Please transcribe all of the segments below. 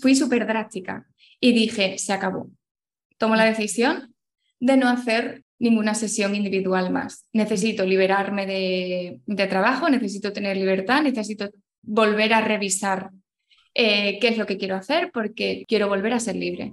fui súper drástica y dije, se acabó. Tomo la decisión de no hacer ninguna sesión individual más. Necesito liberarme de, trabajo, necesito tener libertad, necesito volver a revisar eh, qué es lo que quiero hacer porque quiero volver a ser libre.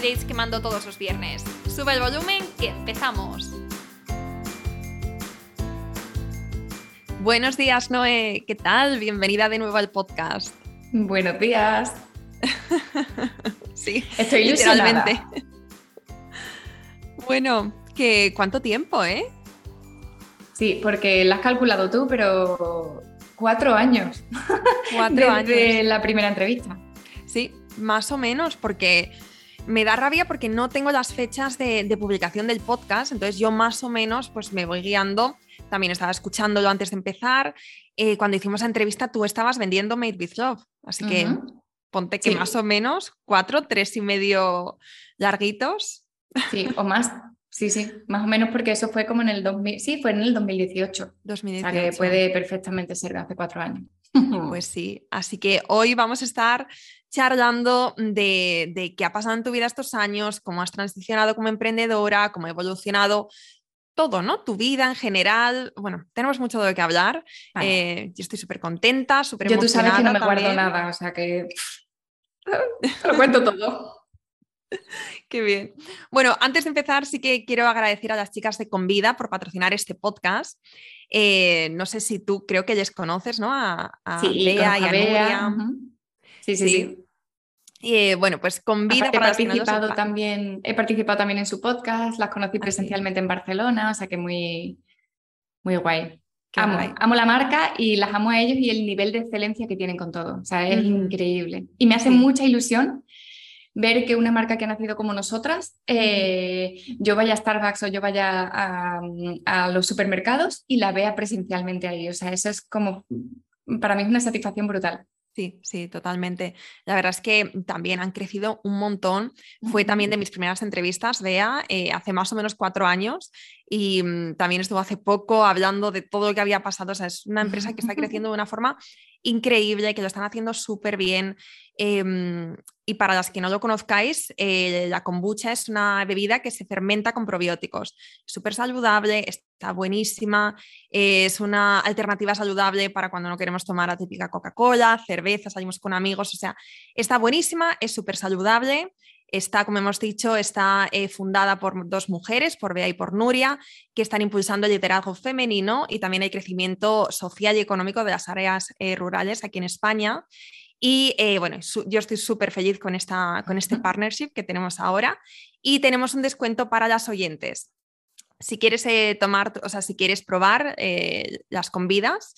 que mando todos los viernes. Sube el volumen que empezamos. Buenos días, Noé. ¿Qué tal? Bienvenida de nuevo al podcast. Buenos días. sí, estoy literalmente. bueno, que cuánto tiempo, ¿eh? Sí, porque lo has calculado tú, pero cuatro años. Cuatro años. Desde la primera entrevista. Sí, más o menos, porque me da rabia porque no tengo las fechas de, publicación del podcast, entonces yo más o menos pues me voy guiando. También estaba escuchándolo antes de empezar. Eh, cuando hicimos la entrevista tú estabas vendiendo Made with Love, así que ponte que más o menos cuatro, tres y medio larguitos. Sí, o más. Sí, sí, más o menos porque eso fue como en el 2000, sí, fue en el 2018. 2018. O sea que puede perfectamente ser hace cuatro años. Pues sí, así que hoy vamos a estar charlando de, de, qué ha pasado en tu vida estos años, cómo has transicionado como emprendedora, cómo ha evolucionado todo, ¿no? Tu vida en general. Bueno, tenemos mucho de que hablar. Eh, yo estoy súper contenta, súper emocionada. Yo tú sabes que no me guardo nada, o sea que lo cuento todo. Qué bien. Bueno, antes de empezar, sí que quiero agradecer a las chicas de Convida por patrocinar este podcast. Eh, no sé si tú creo que les conoces, ¿no? A, Bea y a Nuria. Sí, sí, sí. Eh, bueno, pues Convida he participado también, he participado también en su podcast, las conocí ah, presencialmente en Barcelona, o sea que muy, muy guay. Amo, amo, la marca y las amo a ellos y el nivel de excelencia que tienen con todo. O sea, es increíble. Y me hace mucha ilusión ver que una marca que ha nacido como nosotras, eh, yo vaya a Starbucks o yo vaya a, los supermercados y la vea presencialmente ahí. O sea, eso es como, para mí es una satisfacción brutal. Sí, sí, totalmente. La verdad es que también han crecido un montón. Fue también de mis primeras entrevistas, Bea, eh, hace más o menos cuatro años y mm, también estuvo hace poco hablando de todo lo que había pasado. O sea, es una empresa que está creciendo de una forma increíble, que lo están haciendo súper bien. Em, y para las que no lo conozcáis, eh, la kombucha es una bebida que se fermenta con probióticos. Súper saludable, está buenísima, es una alternativa saludable para cuando no queremos tomar la típica Coca-Cola, cerveza, salimos con amigos, o sea, está buenísima, es súper saludable. Está, como hemos dicho, está eh, fundada por dos mujeres, por Bea y por Nuria, que están impulsando el liderazgo femenino y también el crecimiento social y económico de las áreas eh, rurales aquí en España. Y eh, bueno, yo estoy súper feliz con, esta, con este partnership que tenemos ahora y tenemos un descuento para las oyentes. Si quieres tomar, o sea, si quieres probar las convidas,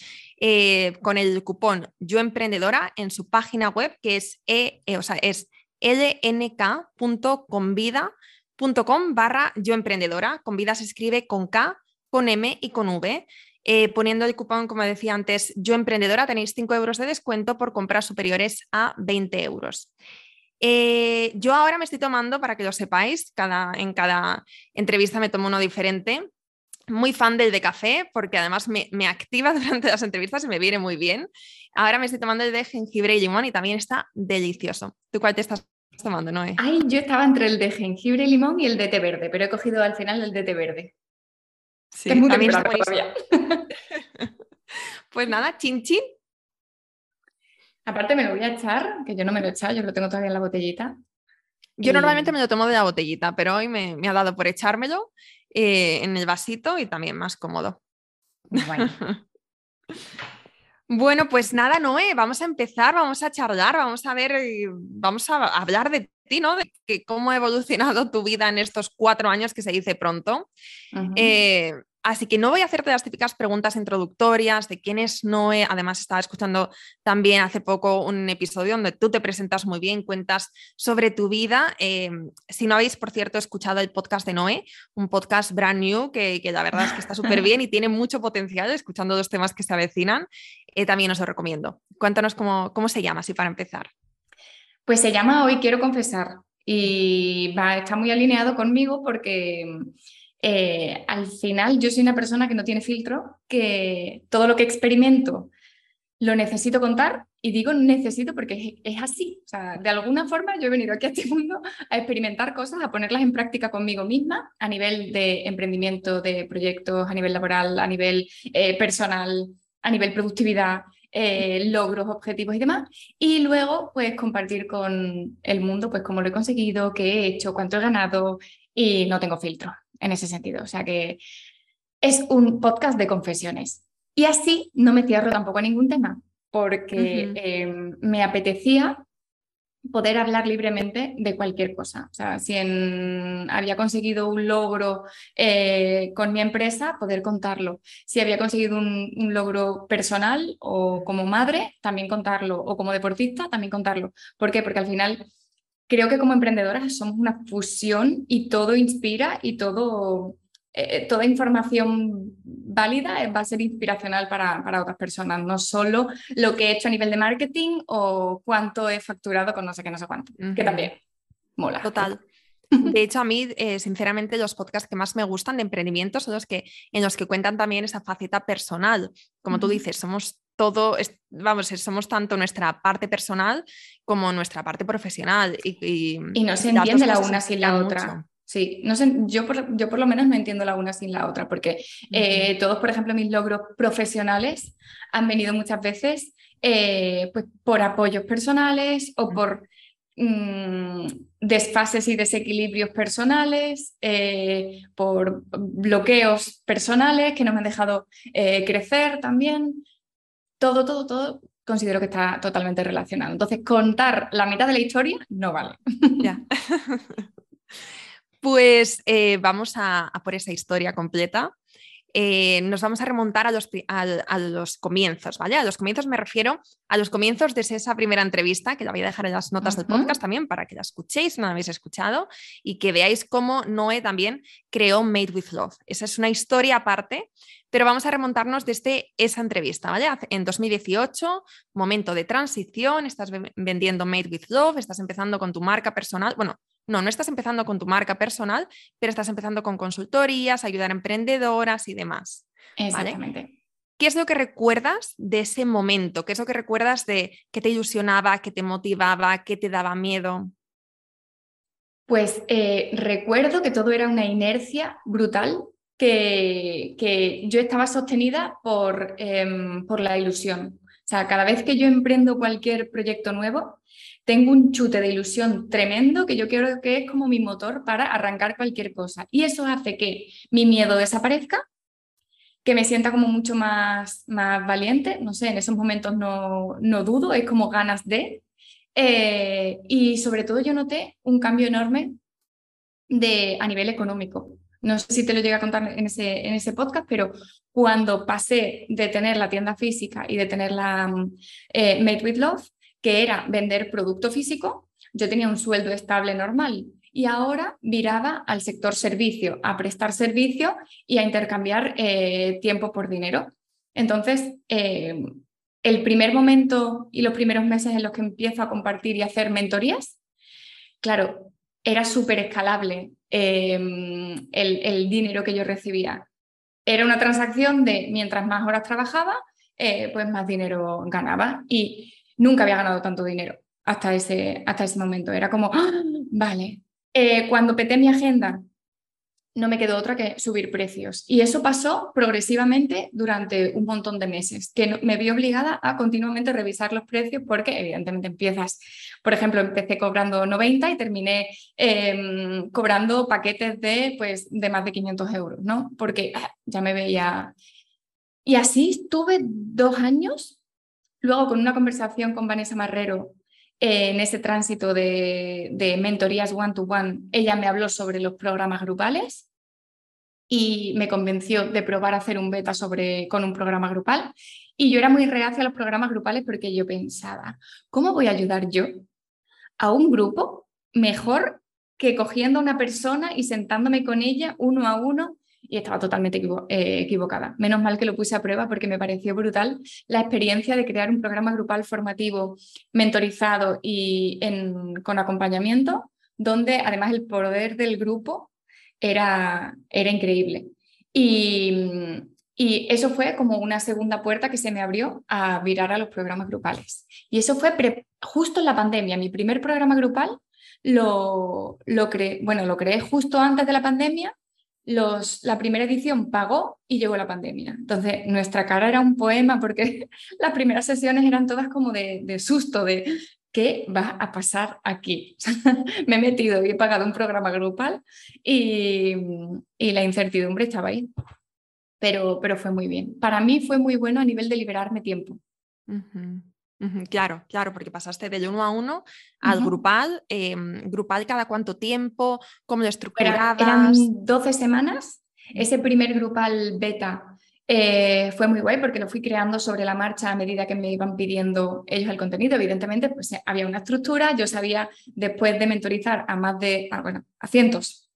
con el cupón Yo Emprendedora en su página web, que es, e, o sea, es lnk.convida.com barra yo emprendedora. Convida se escribe con K, con M y con V. Eh, poniendo el cupón, como decía antes, yo emprendedora, tenéis 5 euros de descuento por compras superiores a 20 euros. Eh, yo ahora me estoy tomando, para que lo sepáis, cada, en cada entrevista me tomo uno diferente. Muy fan del de café, porque además me, me activa durante las entrevistas y me viene muy bien. Ahora me estoy tomando el de jengibre y limón y también está delicioso. ¿Tú cuál te estás tomando, Noé? Ay, yo estaba entre el de jengibre y limón y el de té verde, pero he cogido al final el de té verde. Sí, también está Pues nada, chin chin. Aparte me lo voy a echar, que yo no me lo he echado, yo lo tengo todavía en la botellita. Yo normalmente me lo tomo de la botellita, pero hoy me, ha dado por echármelo eh, en el vasito y también más cómodo. Bueno. Bueno, pues nada, Noé, vamos a empezar, vamos a charlar, vamos a ver, eh, vamos a hablar de ti, ¿no? De que, cómo ha evolucionado tu vida en estos cuatro años que se dice pronto. Así que no voy a hacerte las típicas preguntas introductorias de quién es Noé. Además, estaba escuchando también hace poco un episodio donde tú te presentas muy bien, cuentas sobre tu vida. Em, si no habéis, por cierto, escuchado el podcast de Noé, un podcast brand new que, la verdad es que está súper bien y tiene mucho potencial, escuchando dos temas que se avecinan, eh, también os lo recomiendo. Cuéntanos cómo, cómo se llama, así para empezar. Pues se llama Hoy Quiero Confesar y va, está muy alineado conmigo porque eh, al final yo soy una persona que no tiene filtro, que todo lo que experimento lo necesito contar y digo necesito porque es, así. O sea, de alguna forma yo he venido aquí a este mundo a experimentar cosas, a ponerlas en práctica conmigo misma a nivel de emprendimiento, de proyectos, a nivel laboral, a nivel eh, personal, a nivel productividad. Eh, logros, objetivos y demás, y luego pues compartir con el mundo pues cómo lo he conseguido, qué he hecho, cuánto he ganado y no tengo filtro en ese sentido. O sea que es un podcast de confesiones. Y así no me cierro tampoco a ningún tema, porque em, me apetecía poder hablar libremente de cualquier cosa. O sea, si había conseguido un logro eh, con mi empresa, poder contarlo. Si había conseguido un, un, logro personal o como madre, también contarlo. O como deportista, también contarlo. ¿Por qué? Porque al final creo que como emprendedoras somos una fusión y todo inspira y todo, eh, toda información válida va a ser inspiracional para, para, otras personas, no solo lo que he hecho a nivel de marketing o cuánto he facturado con no sé qué, no sé cuánto, que también mola. Total. De hecho, a mí, eh, sinceramente, los podcasts que más me gustan de emprendimiento son los que, en los que cuentan también esa faceta personal. Como tú dices, somos todo, vamos, somos tanto nuestra parte personal como nuestra parte profesional. Y, y, no se entiende la una sin la otra. Sí, no sé, yo por, yo por lo menos no entiendo la una sin la otra, porque eh, todos, por ejemplo, mis logros profesionales han venido muchas veces eh, pues, por apoyos personales o por mm, desfases y desequilibrios personales, eh, por bloqueos personales que no me han dejado crecer también todo, todo, todo considero que está totalmente relacionado. Entonces, contar la mitad de la historia no vale. Ya. pues eh, vamos a, por esa historia completa. Eh, nos vamos a remontar a los, a, los, comienzos, ¿vale? A los comienzos me refiero a los comienzos de esa primera entrevista, que la voy a dejar en las notas del podcast también para que la escuchéis, no la habéis escuchado, y que veáis cómo Noé también creó Made with Love. Esa es una historia aparte pero vamos a remontarnos desde esa entrevista, ¿vale? En 2018, momento de transición, estás vendiendo Made with Love, estás empezando con tu marca personal. Bueno, no, no estás empezando con tu marca personal, pero estás empezando con consultorías, ayudar a emprendedoras y demás. Exactamente. ¿Qué es lo que recuerdas de ese momento? ¿Qué es lo que recuerdas de qué te ilusionaba, qué te motivaba, qué te daba miedo? Pues eh, recuerdo que todo era una inercia brutal que, yo estaba sostenida por, em, por la ilusión. O sea, cada vez que yo emprendo cualquier proyecto nuevo, tengo un chute de ilusión tremendo que yo creo que es como mi motor para arrancar cualquier cosa. Y eso hace que mi miedo desaparezca, que me sienta como mucho más, más valiente. No sé, en esos momentos no, no dudo, es como ganas de. Eh, y sobre todo yo noté un cambio enorme de, a nivel económico. No sé si te lo llegué a contar en ese, en ese podcast, pero cuando pasé de tener la tienda física y de tener la mm, eh, Made with Love, que era vender producto físico, yo tenía un sueldo estable normal y ahora viraba al sector servicio, a prestar servicio y a intercambiar eh, tiempo por dinero. Entonces, eh, el primer momento y los primeros meses en los que empiezo a compartir y hacer mentorías, claro, era súper escalable Em, el, dinero que yo recibía. Era una transacción de mientras más horas trabajaba, eh, pues más dinero ganaba. Y nunca había ganado tanto dinero hasta ese, hasta ese momento. Era como, ¡Ah! vale. Eh, cuando peté mi agenda no me quedó otra que subir precios. Y eso pasó progresivamente durante un montón de meses, que me vi obligada a continuamente revisar los precios porque evidentemente empiezas, por ejemplo, empecé cobrando 90 y terminé em, cobrando paquetes de, pues, de más de 500 euros, ¿no? Porque ah, ya me veía Y así estuve dos años, luego con una conversación con Vanessa Marrero eh, en ese tránsito de, de mentorías one-to-one, ella me habló sobre los programas grupales y me convenció de probar a hacer un beta sobre, con un programa grupal. Y yo era muy reacia a los programas grupales porque yo pensaba, ¿cómo voy a ayudar yo a un grupo mejor que cogiendo a una persona y sentándome con ella uno a uno y estaba totalmente eh, equivocada. Menos mal que lo puse a prueba porque me pareció brutal la experiencia de crear un programa grupal formativo mentorizado y con acompañamiento, donde además el poder del grupo era, era increíble. Y, y eso fue como una segunda puerta que se me abrió a virar a los programas grupales. Y eso fue justo en la pandemia. Mi primer programa grupal lo, lo creé, bueno, lo creé justo antes de la pandemia. La primera edición pagó y llegó la pandemia. Entonces, nuestra cara era un poema porque las primeras sesiones eran todas como de, de susto, de ¿qué va a pasar aquí? me he metido y he pagado un programa grupal y, y la incertidumbre estaba ahí pero, pero fue muy bien. Para mí fue muy bueno a nivel de liberarme tiempo. Claro, claro, porque pasaste del uno a uno al grupal. Em, ¿Grupal cada cuánto tiempo? ¿Cómo lo estructurabas? eran 12 semanas. Ese primer grupal beta eh, fue muy guay porque lo fui creando sobre la marcha a medida que me iban pidiendo ellos el contenido. Evidentemente, pues eh, había una estructura. Yo sabía, después de mentorizar a más de, bueno, a cientos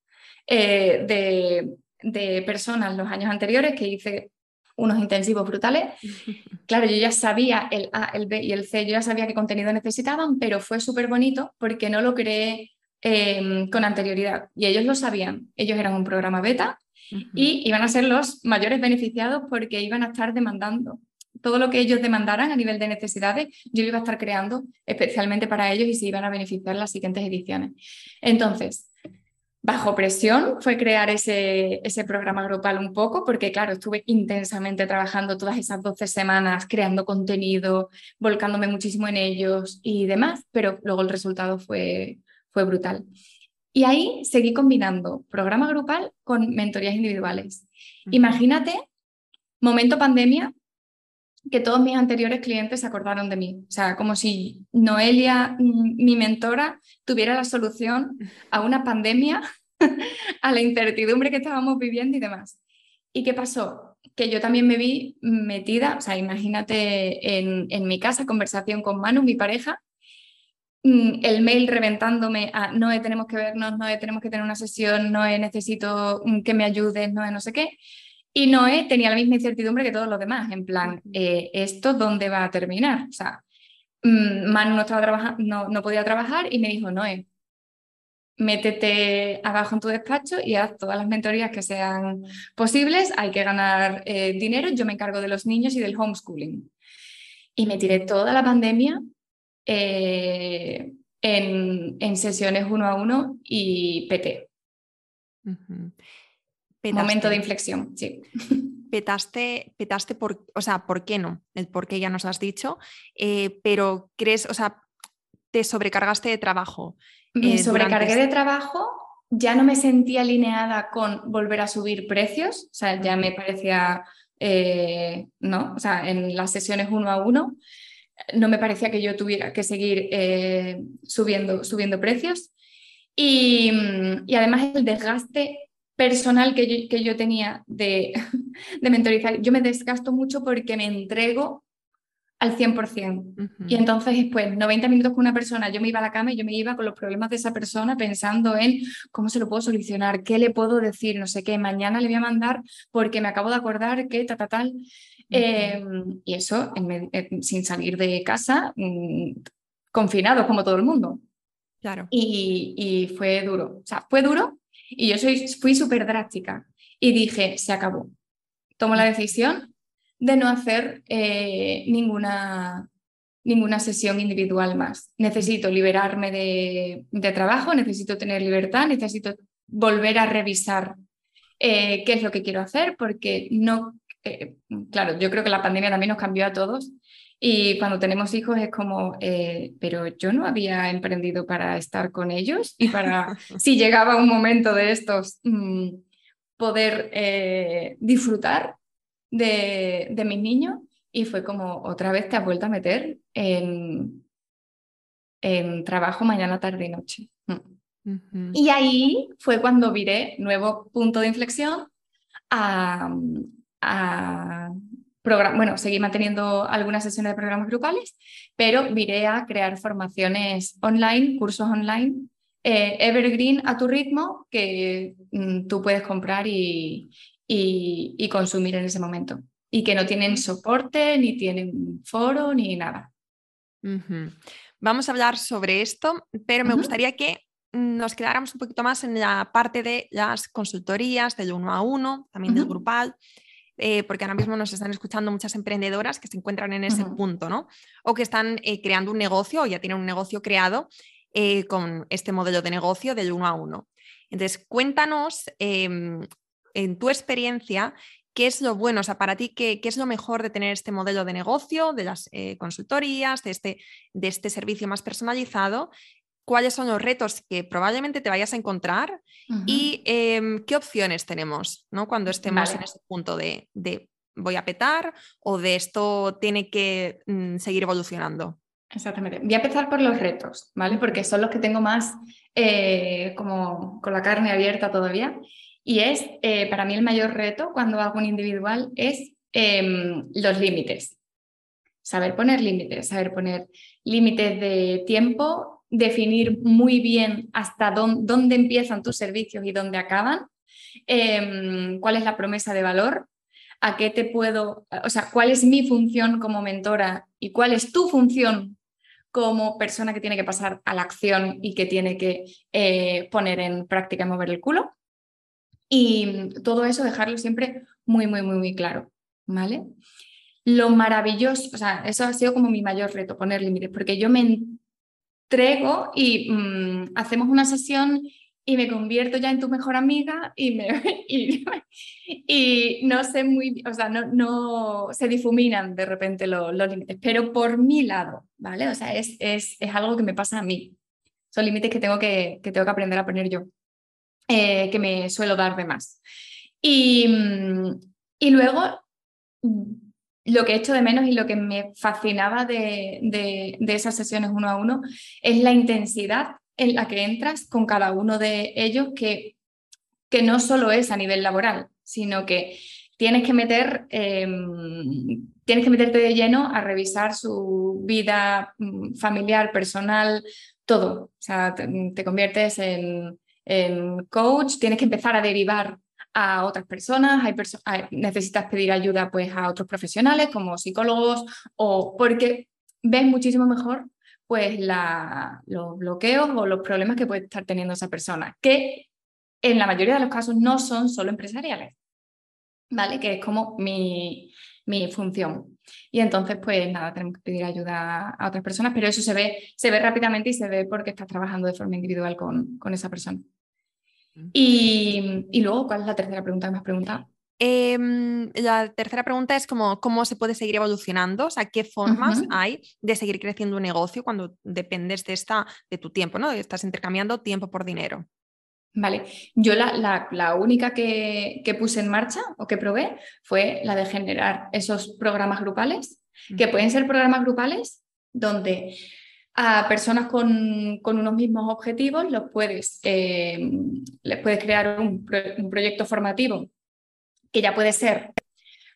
eh, de, de personas los años anteriores que hice unos intensivos brutales. Claro, yo ya sabía el A, el B y el C, yo ya sabía qué contenido necesitaban, pero fue súper bonito porque no lo creé em, con anterioridad y ellos lo sabían. Ellos eran un programa beta y iban a ser los mayores beneficiados porque iban a estar demandando. Todo lo que ellos demandaran a nivel de necesidades, yo lo iba a estar creando especialmente para ellos y se iban a beneficiar las siguientes ediciones. Entonces, bajo presión fue crear ese, ese programa grupal un poco, porque claro, estuve intensamente trabajando todas esas 12 semanas, creando contenido, volcándome muchísimo en ellos y demás, pero luego el resultado fue, fue brutal. Y ahí seguí combinando programa grupal con mentorías individuales. Imagínate, momento pandemia, que todos mis anteriores clientes se acordaron de mí. O sea, como si Noelia, mm, mi mentora, tuviera la solución a una pandemia, a la incertidumbre que estábamos viviendo y demás. ¿Y qué pasó? Que yo también me vi metida, o sea, imagínate en, mi casa, conversación con Manu, mi pareja, mm, el mail reventándome a no tenemos que vernos, no tenemos que tener una sesión, no necesito mm, que me ayudes, no no sé qué. Y Noé tenía la misma incertidumbre que todos los demás, en plan, eh, ¿esto dónde va a terminar? O sea, mm, Manu no, estaba no, no podía trabajar y me dijo, Noé, métete abajo en tu despacho y haz todas las mentorías que sean posibles, hay que ganar eh, dinero, yo me encargo de los niños y del homeschooling. Y me tiré toda la pandemia eh, en, en, sesiones uno a uno y Momento de inflexión, sí. Petaste, petaste por, o sea, ¿por qué no? El por qué ya nos has dicho, eh, pero crees, o sea, te sobrecargaste de trabajo. Me eh, sobrecargué de trabajo, ya no me sentía alineada con volver a subir precios, o sea, ya me parecía, eh, ¿no? O sea, en las sesiones uno a uno, no me parecía que yo tuviera que seguir subiendo, subiendo precios. Y, y, además el desgaste personal que yo, que yo tenía de, de mentorizar. Yo me desgasto mucho porque me entrego al 100%. Y entonces, pues, 90 minutos con una persona, yo me iba a la cama y yo me iba con los problemas de esa persona pensando en cómo se lo puedo solucionar, qué le puedo decir, no sé qué, mañana le voy a mandar porque me acabo de acordar que ta, ta, tal. Em, y eso sin salir de casa, mm, confinado como todo el mundo. Claro. Y, y fue duro. O sea, fue duro y yo soy, fui súper drástica y dije, se acabó. Tomo la decisión de no hacer eh, ninguna, ninguna sesión individual más. Necesito liberarme de, de, trabajo, necesito tener libertad, necesito volver a revisar eh, qué es lo que quiero hacer, porque no, eh, claro, yo creo que la pandemia también nos cambió a todos y cuando tenemos hijos es como, eh, pero yo no había emprendido para estar con ellos y para, si llegaba un momento de estos, mm, poder eh, disfrutar de, de mis niños y fue como otra vez te has vuelto a meter en, en trabajo mañana, tarde y noche. Mm. Y ahí fue cuando viré nuevo punto de inflexión a, a bueno, seguí manteniendo algunas sesiones de programas grupales, pero viré a crear formaciones online, cursos online, eh, evergreen a tu ritmo, que mm, tú puedes comprar y, y, consumir en ese momento. Y que no tienen soporte, ni tienen foro, ni nada. Vamos a hablar sobre esto, pero me gustaría que nos quedáramos un poquito más en la parte de las consultorías, del uno a uno, también del grupal. Eh, porque ahora mismo nos están escuchando muchas emprendedoras que se encuentran en ese punto, ¿no? O que están eh, creando un negocio o ya tienen un negocio creado eh, con este modelo de negocio del uno a uno. Entonces, cuéntanos em, en tu experiencia ¿Qué es lo bueno? O sea, para ti, ¿qué, ¿qué, es lo mejor de tener este modelo de negocio, de las consultorías, de este, de este servicio más personalizado? Cuáles son los retos que probablemente te vayas a encontrar y em, qué opciones tenemos ¿no? cuando estemos en ese punto de, voy a petar o de esto tiene que mm, seguir evolucionando. Exactamente. Voy a empezar por los retos, ¿vale? Porque son los que tengo más eh, como con la carne abierta todavía. Y es, eh, para mí el mayor reto cuando hago un individual es em, los límites. Saber poner límites, saber poner límites de tiempo, definir muy bien hasta dónde, empiezan tus servicios y dónde acaban, em, cuál es la promesa de valor, a qué te puedo, o sea, cuál es mi función como mentora y cuál es tu función como persona que tiene que pasar a la acción y que tiene que eh, poner en práctica y mover el culo. Y todo eso dejarlo siempre muy, muy, muy, muy claro, ¿vale? Lo maravilloso, o sea, eso ha sido como mi mayor reto, poner límites, porque yo me traigo y mm, hacemos una sesión y me convierto ya en tu mejor amiga y, me, no sé muy, o sea, no, no se difuminan de repente los, límites, pero por mi lado, ¿vale? O sea, es, es, es, algo que me pasa a mí. Son límites que tengo que, que tengo que aprender a poner yo, eh, que me suelo dar de más. Y, mm, y luego lo que echo de menos y lo que me fascinaba de, esas sesiones uno a uno es la intensidad en la que entras con cada uno de ellos, que, que no solo es a nivel laboral, sino que tienes que meter, em, tienes que meterte de lleno a revisar su vida mm, familiar, personal, todo. O sea, te, conviertes en, en coach, tienes que empezar a derivar a otras personas, necesitas pedir ayuda pues, a otros profesionales como psicólogos o porque ves muchísimo mejor pues la, los bloqueos o los problemas que puede estar teniendo esa persona, que en la mayoría de los casos no son solo empresariales, ¿vale? Que es como mi, mi función. Y entonces, pues nada, tenemos que pedir ayuda a otras personas, pero eso se ve, se ve rápidamente y se ve porque estás trabajando de forma individual con, con esa persona. Y, luego, ¿cuál es la tercera pregunta que me has preguntado? Em, la tercera pregunta es como, cómo se puede seguir evolucionando, o sea, qué formas hay de seguir creciendo un negocio cuando dependes de, esta, de tu tiempo, ¿no? Estás intercambiando tiempo por dinero. Vale, yo la, la, única que, que, puse en marcha o que probé fue la de generar esos programas grupales, que pueden ser programas grupales donde a personas con, unos mismos objetivos, los puedes, eh, les puedes crear un, proyecto formativo que ya puede ser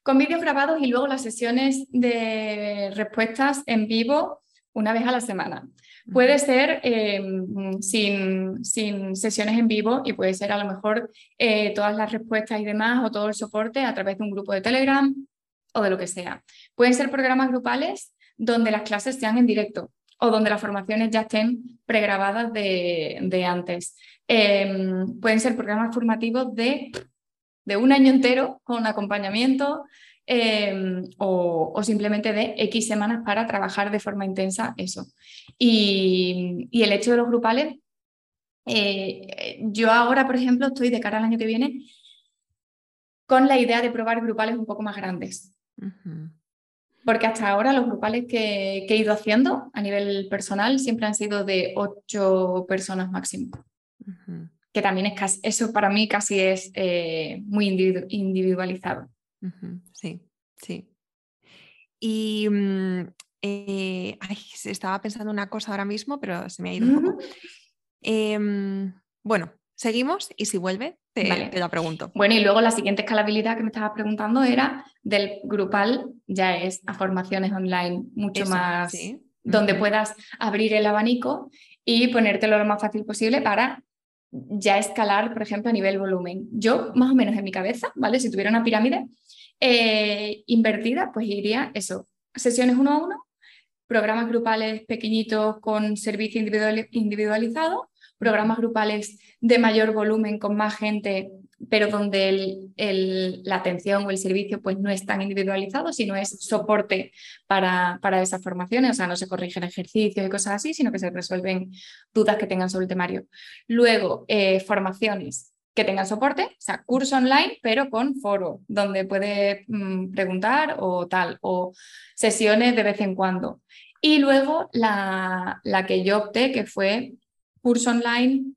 con vídeos grabados y luego las sesiones de respuestas en vivo una vez a la semana. Puede ser eh, sin, sin, sesiones en vivo y puede ser a lo mejor eh, todas las respuestas y demás o todo el soporte a través de un grupo de Telegram o de lo que sea. Pueden ser programas grupales donde las clases sean en directo o donde las formaciones ya estén pregrabadas de, de antes. Em, pueden ser programas formativos de, de, un año entero con acompañamiento em, o, simplemente de X semanas para trabajar de forma intensa eso. Y, y el hecho de los grupales, eh, yo ahora, por ejemplo, estoy de cara al año que viene con la idea de probar grupales un poco más grandes porque hasta ahora los grupales que, he ido haciendo a nivel personal siempre han sido de ocho personas máximo. Que también es casi, eso para mí casi es eh, muy individualizado. Sí. Sí. Y mm, eh, estaba pensando una cosa ahora mismo, pero se me ha ido un poco. Em, bueno, seguimos y si vuelve, te, la pregunto. Bueno, y luego la siguiente escalabilidad que me estabas preguntando era del grupal, ya es a formaciones online mucho más, donde puedas abrir el abanico y ponértelo lo más fácil posible para ya escalar, por ejemplo, a nivel volumen. Yo, más o menos en mi cabeza, ¿vale? Si tuviera una pirámide eh, invertida, pues iría eso, sesiones uno a uno, programas grupales pequeñitos con servicio individualizado, programas grupales de mayor volumen con más gente, pero donde la atención o el servicio pues no es tan individualizado, sino es soporte para, para esas formaciones, o sea, no se corrigen ejercicios y cosas así, sino que se resuelven dudas que tengan sobre el temario. Luego, eh, formaciones que tengan soporte, o sea, curso online, pero con foro, donde puede mm, preguntar o tal, o sesiones de vez en cuando. Y luego la, la que yo opté, que fue curso online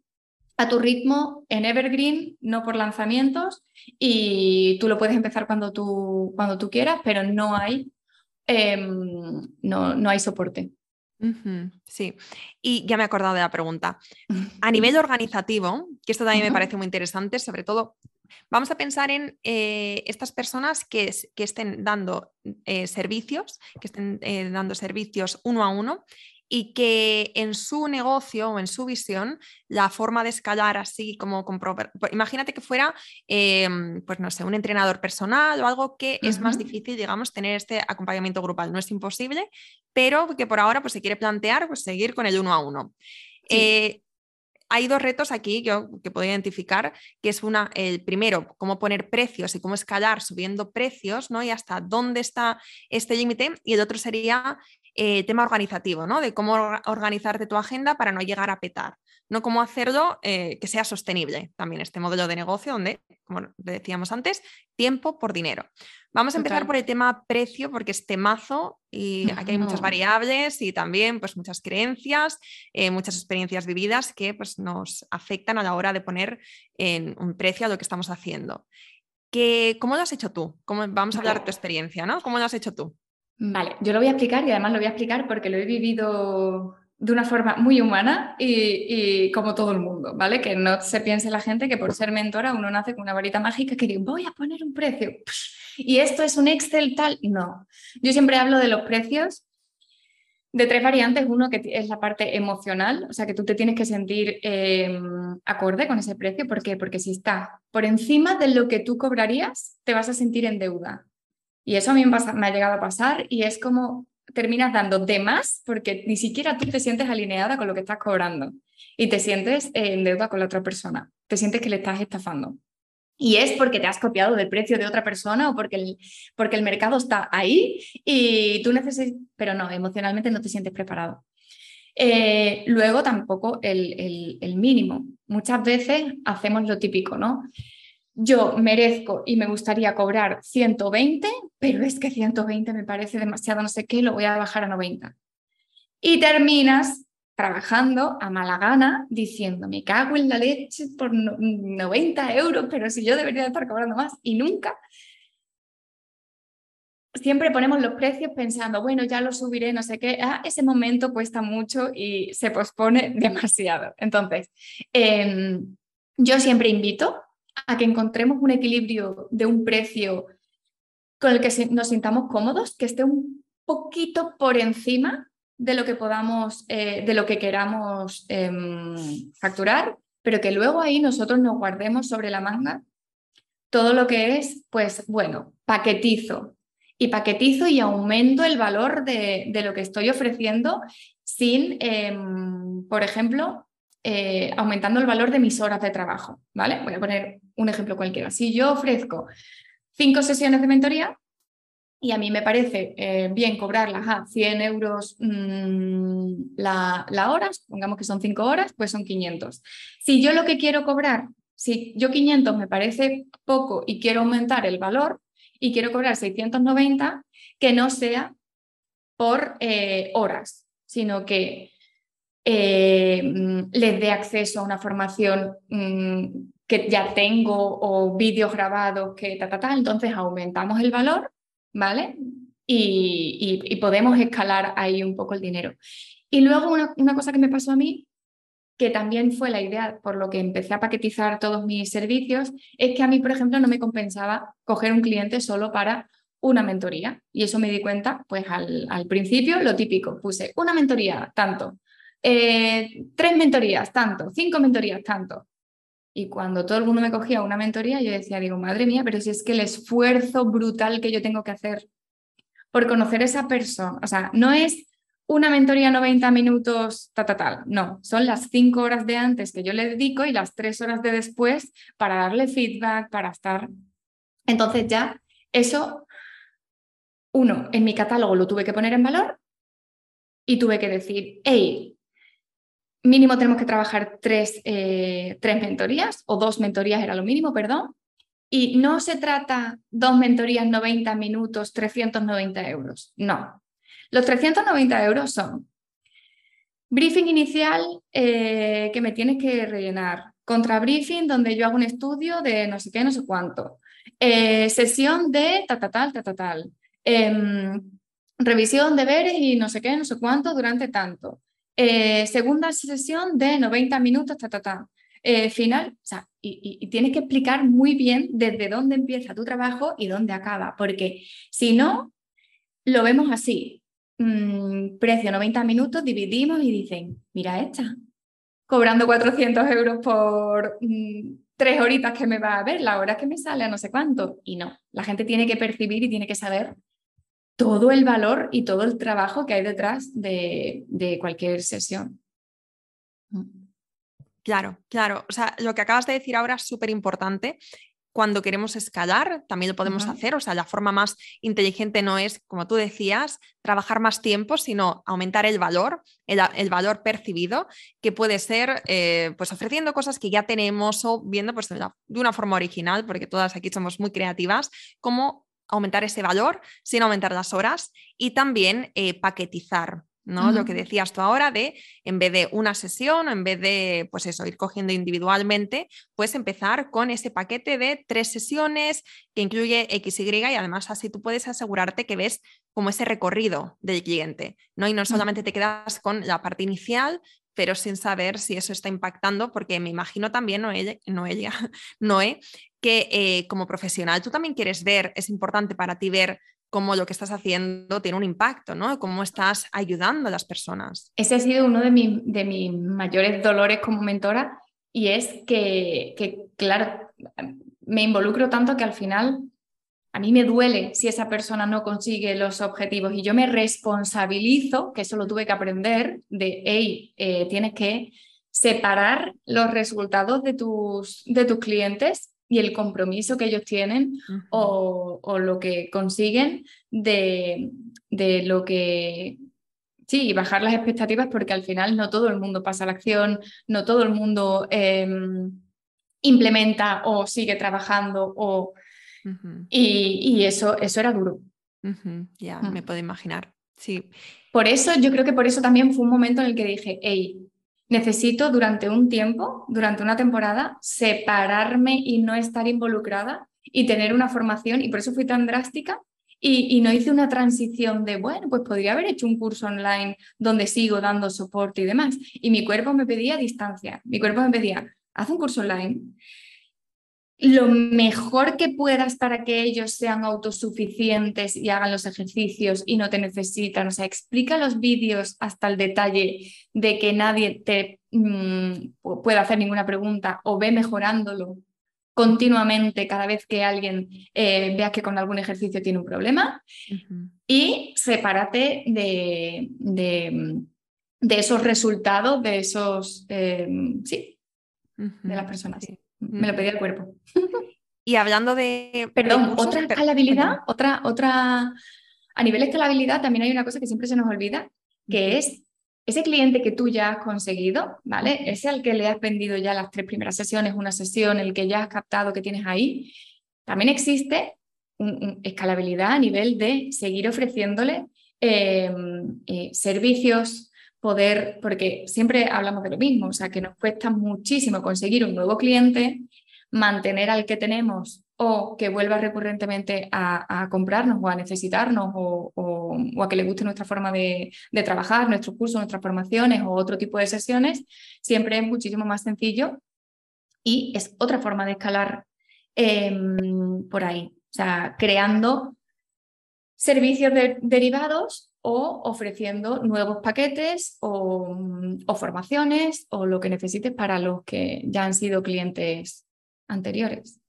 a tu ritmo en Evergreen, no por lanzamientos, y tú lo puedes empezar cuando tú, cuando tú quieras, pero no hay, em, no, no hay soporte. sí, y ya me he acordado de la pregunta. A nivel organizativo, que esto también me parece muy interesante, sobre todo, vamos a pensar en eh, estas personas que, que estén dando eh, servicios, que estén eh, dando servicios uno a uno y que en su negocio o en su visión la forma de escalar así como pues imagínate que fuera em, pues no sé un entrenador personal o algo que es más difícil digamos tener este acompañamiento grupal no es imposible pero que por ahora pues se quiere plantear pues seguir con el uno a uno eh, hay dos retos aquí que, que puedo identificar, que es una, el primero, cómo poner precios y cómo escalar subiendo precios, ¿no? Y hasta dónde está este límite. Y el otro sería eh, tema organizativo, ¿no? De cómo organizarte tu agenda para no llegar a petar, no cómo hacerlo eh, que sea sostenible también este modelo de negocio donde, como decíamos antes, tiempo por dinero. Vamos a empezar por el tema precio porque es temazo y aquí hay muchas variables y también pues muchas creencias, eh, muchas experiencias vividas que pues nos afectan a la hora de poner en un precio a lo que estamos haciendo. ¿Cómo lo has hecho tú? ¿Cómo, vamos a hablar de tu experiencia, ¿no? ¿Cómo lo has hecho tú? Vale, yo lo voy a explicar y además lo voy a explicar porque lo he vivido de una forma muy humana y, como todo el mundo, ¿vale? Que no se piense la gente que por ser mentora uno nace con una varita mágica que dice, voy a poner un precio y esto es un Excel tal. No, yo siempre hablo de los precios de tres variantes. Uno que es la parte emocional, o sea, que tú te tienes que sentir em, acorde con ese precio. ¿Por qué? Porque si está por encima de lo que tú cobrarías, te vas a sentir en deuda. Y eso a mí me, ha llegado a pasar y es como terminas dando de más porque ni siquiera tú te sientes alineada con lo que estás cobrando y te sientes en deuda con la otra persona, te sientes que le estás estafando. Y es porque te has copiado del precio de otra persona o porque el, porque el mercado está ahí y tú necesitas, pero no, emocionalmente no te sientes preparado. Eh, luego tampoco el, el, mínimo. Muchas veces hacemos lo típico, ¿no? Yo merezco y me gustaría cobrar 120, pero es que 120 me parece demasiado no sé qué, lo voy a bajar a 90. Y terminas trabajando a mala gana diciendo, me cago en la leche por 90 euros, pero si yo debería estar cobrando más y nunca. Siempre ponemos los precios pensando, bueno, ya lo subiré, no sé qué. Ah, ese momento cuesta mucho y se pospone demasiado. Entonces, em, yo siempre invito a que encontremos un equilibrio de un precio con el que nos sintamos cómodos, que esté un poquito por encima de lo que podamos, eh, de lo que queramos em, facturar, pero que luego ahí nosotros nos guardemos sobre la manga todo lo que es, pues bueno, paquetizo. Y paquetizo y aumento el valor de, de lo que estoy ofreciendo sin, em, por ejemplo, eh, aumentando el valor de mis horas de trabajo, ¿vale? Voy a poner un ejemplo cualquiera. Si yo ofrezco cinco sesiones de mentoría y a mí me parece eh, bien cobrarlas a 100 euros mm, la, la hora, pongamos que son cinco horas, pues son 500. Si yo lo que quiero cobrar, si yo 500 me parece poco y quiero aumentar el valor y quiero cobrar 690, que no sea por eh, horas, sino que eh, mm, les dé acceso a una formación mm, que ya tengo o vídeos grabados que ta, ta, entonces aumentamos el valor ¿vale? Y, podemos escalar ahí un poco el dinero. Y luego una cosa que me pasó a mí que también fue la idea por lo que empecé a paquetizar todos mis servicios, es que a mí, por ejemplo, no me compensaba coger un cliente solo para una mentoría. Y eso me di cuenta, pues al, principio, lo típico, puse una mentoría, tanto, eh, tres mentorías, tanto, cinco mentorías, tanto. Y cuando todo el mundo me cogía una mentoría, yo decía, digo, madre mía, pero si es que el esfuerzo brutal que yo tengo que hacer por conocer a esa persona, o sea, no es una mentoría 90 minutos, ta, ta, tal. No, son las cinco horas de antes que yo le dedico y las tres horas de después para darle feedback, para estar. Entonces ya, eso, uno, en mi catálogo lo tuve que poner en valor y tuve que decir, hey, mínimo tenemos que trabajar tres, eh, tres mentorías o dos mentorías era lo mínimo, perdón. Y no se trata dos mentorías 90 minutos, 390 euros. No, los 390 euros son briefing inicial eh, que me tienes que rellenar, contra briefing donde yo hago un estudio de no sé qué, no sé cuánto, eh, sesión de ta, ta, tal, ta, ta, tal, em, revisión de veres y no sé qué, no sé cuánto durante tanto, eh, segunda sesión de 90 minutos, ta, ta, ta. final, o sea, y, y, tienes que explicar muy bien desde dónde empieza tu trabajo y dónde acaba, porque si no, lo vemos así. Mm, precio 90 minutos, dividimos y dicen, mira esta, cobrando 400 euros por mm, tres horitas que me va a ver, la hora que me sale a no sé cuánto. Y no, la gente tiene que percibir y tiene que saber todo el valor y todo el trabajo que hay detrás de, de cualquier sesión. Claro, claro. O sea, lo que acabas de decir ahora es súper importante cuando queremos escalar, también lo podemos hacer. O sea, la forma más inteligente no es, como tú decías, trabajar más tiempo, sino aumentar el valor, el, valor percibido, que puede ser eh, pues ofreciendo cosas que ya tenemos o viendo pues, de una forma original, porque todas aquí somos muy creativas, como aumentar ese valor sin aumentar las horas y también eh, paquetizar. ¿no? Lo que decías tú ahora de, en vez de una sesión o en vez de, pues eso, ir cogiendo individualmente, puedes empezar con ese paquete de tres sesiones que incluye XY y además así tú puedes asegurarte que ves como ese recorrido del cliente, ¿no? Y no solamente te quedas con la parte inicial, pero sin saber si eso está impactando, porque me imagino también, Noé, Noelia, Noé, que eh, como profesional tú también quieres ver, es importante para ti ver cómo lo que estás haciendo tiene un impacto, ¿no? Cómo estás ayudando a las personas. Ese ha sido uno de, de mis mayores dolores como mentora y es que, que, claro, me involucro tanto que al final a mí me duele si esa persona no consigue los objetivos y yo me responsabilizo, que eso lo tuve que aprender, de, hey, eh, tienes que separar los resultados de tus, de tus clientes y el compromiso que ellos tienen o, lo que consiguen de, de, lo que... Sí, bajar las expectativas porque al final no todo el mundo pasa a la acción, no todo el mundo em, implementa o sigue trabajando o... y, eso, eso era duro. Ya, me puedo imaginar. Sí. Por eso, yo creo que por eso también fue un momento en el que dije, hey, necesito durante un tiempo, durante una temporada, separarme y no estar involucrada y tener una formación, y por eso fui tan drástica. Y, no hice una transición de, bueno, pues podría haber hecho un curso online donde sigo dando soporte y demás. Y mi cuerpo me pedía distancia, mi cuerpo me pedía, haz un curso online, lo mejor que puedas para que ellos sean autosuficientes y hagan los ejercicios y no te necesitan. O sea, explica los vídeos hasta el detalle de que nadie te mm, pueda hacer ninguna pregunta o ve mejorándolo continuamente cada vez que alguien eh, vea que con algún ejercicio tiene un problema. Y sepárate de, de, esos resultados, de esos, eh, sí, de las personas. Me lo pedía el cuerpo. Y hablando de... Perdón, otra escalabilidad, otra, otra... A nivel de escalabilidad también hay una cosa que siempre se nos olvida, que es ese cliente que tú ya has conseguido, ¿vale? Ese al que le has vendido ya las tres primeras sesiones, una sesión, el que ya has captado que tienes ahí, también existe una escalabilidad a nivel de seguir ofreciéndole em, eh, servicios, poder, porque siempre hablamos de lo mismo, o sea, que nos cuesta muchísimo conseguir un nuevo cliente, mantener al que tenemos o que vuelva recurrentemente a, comprarnos o a necesitarnos o, a que le guste nuestra forma de, trabajar, nuestros cursos, nuestras formaciones o otro tipo de sesiones, siempre es muchísimo más sencillo y es otra forma de escalar em, por ahí. O sea, creando servicios derivados o ofreciendo nuevos paquetes o, o, formaciones o lo que necesites para los que ya han sido clientes anteriores.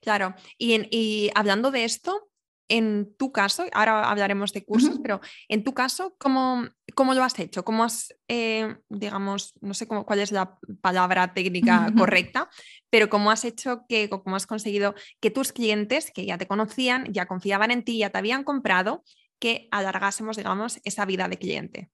Claro, y, hablando de esto, en tu caso, ahora hablaremos de cursos, pero en tu caso, ¿cómo, cómo lo has hecho? ¿Cómo has, eh, digamos, no sé cómo, cuál es la palabra técnica correcta, pero cómo has hecho que, cómo has conseguido que tus clientes que ya te conocían, ya confiaban en ti, ya te habían comprado, que alargásemos, digamos, esa vida de cliente?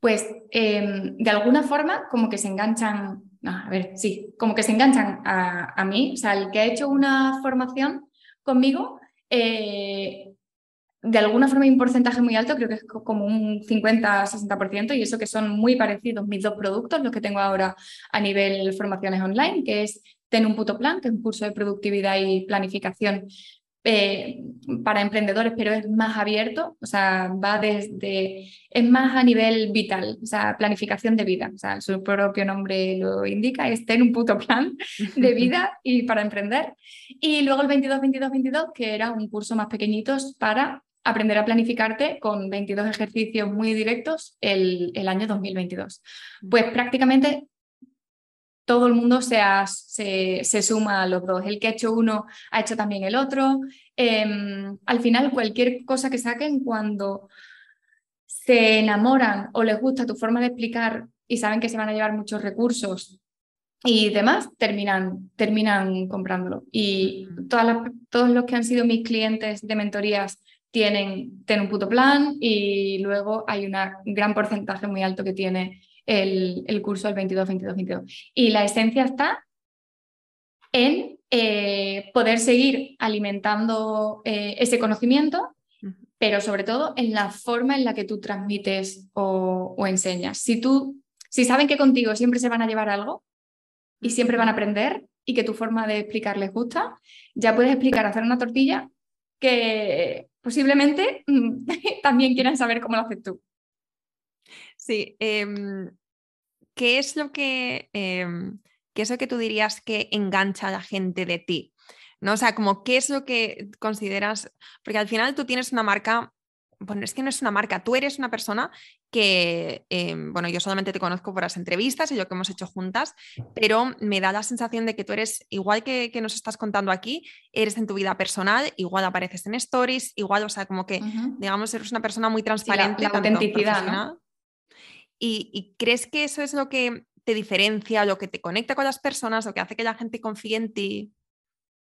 Pues em, de alguna forma como que se enganchan a ver, sí, como que se enganchan a, mí. O sea, el que ha hecho una formación conmigo, eh, de alguna forma hay un porcentaje muy alto, creo que es como un 50-60%, y eso que son muy parecidos mis dos productos, los que tengo ahora a nivel formaciones online, que es Ten un puto plan, que es un curso de productividad y planificación eh, para emprendedores, pero es más abierto, o sea, va desde, es más a nivel vital, o sea, planificación de vida, o sea, su propio nombre lo indica, es tener un puto plan de vida y para emprender. Y luego el 22-22-22, que era un curso más pequeñito para aprender a planificarte con 22 ejercicios muy directos el, el año 2022. Pues prácticamente todo el mundo se, se, suma a los dos. El que ha hecho uno ha hecho también el otro. Em, al final, cualquier cosa que saquen, cuando se enamoran o les gusta tu forma de explicar y saben que se van a llevar muchos recursos y demás, terminan, terminan comprándolo. Y todas todos los que han sido mis clientes de mentorías tienen, tienen un puto plan y luego hay un gran porcentaje muy alto que tiene el, curso del 22-22-22. Y la esencia está en eh, poder seguir alimentando eh, ese conocimiento, pero sobre todo en la forma en la que tú transmites o, enseñas. Si tú, si saben que contigo siempre se van a llevar algo y siempre van a aprender y que tu forma de explicar les gusta, ya puedes explicar hacer una tortilla que posiblemente también quieran saber cómo lo haces tú. Sí, em, ¿qué es lo que, em, qué es lo que tú dirías que engancha a la gente de ti? ¿No? O sea, como qué es lo que consideras, porque al final tú tienes una marca, bueno, es que no es una marca, tú eres una persona que, em, bueno, yo solamente te conozco por las entrevistas y lo que hemos hecho juntas, pero me da la sensación de que tú eres, igual que, nos estás contando aquí, eres en tu vida personal, igual apareces en stories, igual, o sea, como que, digamos, eres una persona muy transparente. la, autenticidad, ¿no? Y, crees que eso es lo que te diferencia, lo que te conecta con las personas, lo que hace que la gente confíe en ti?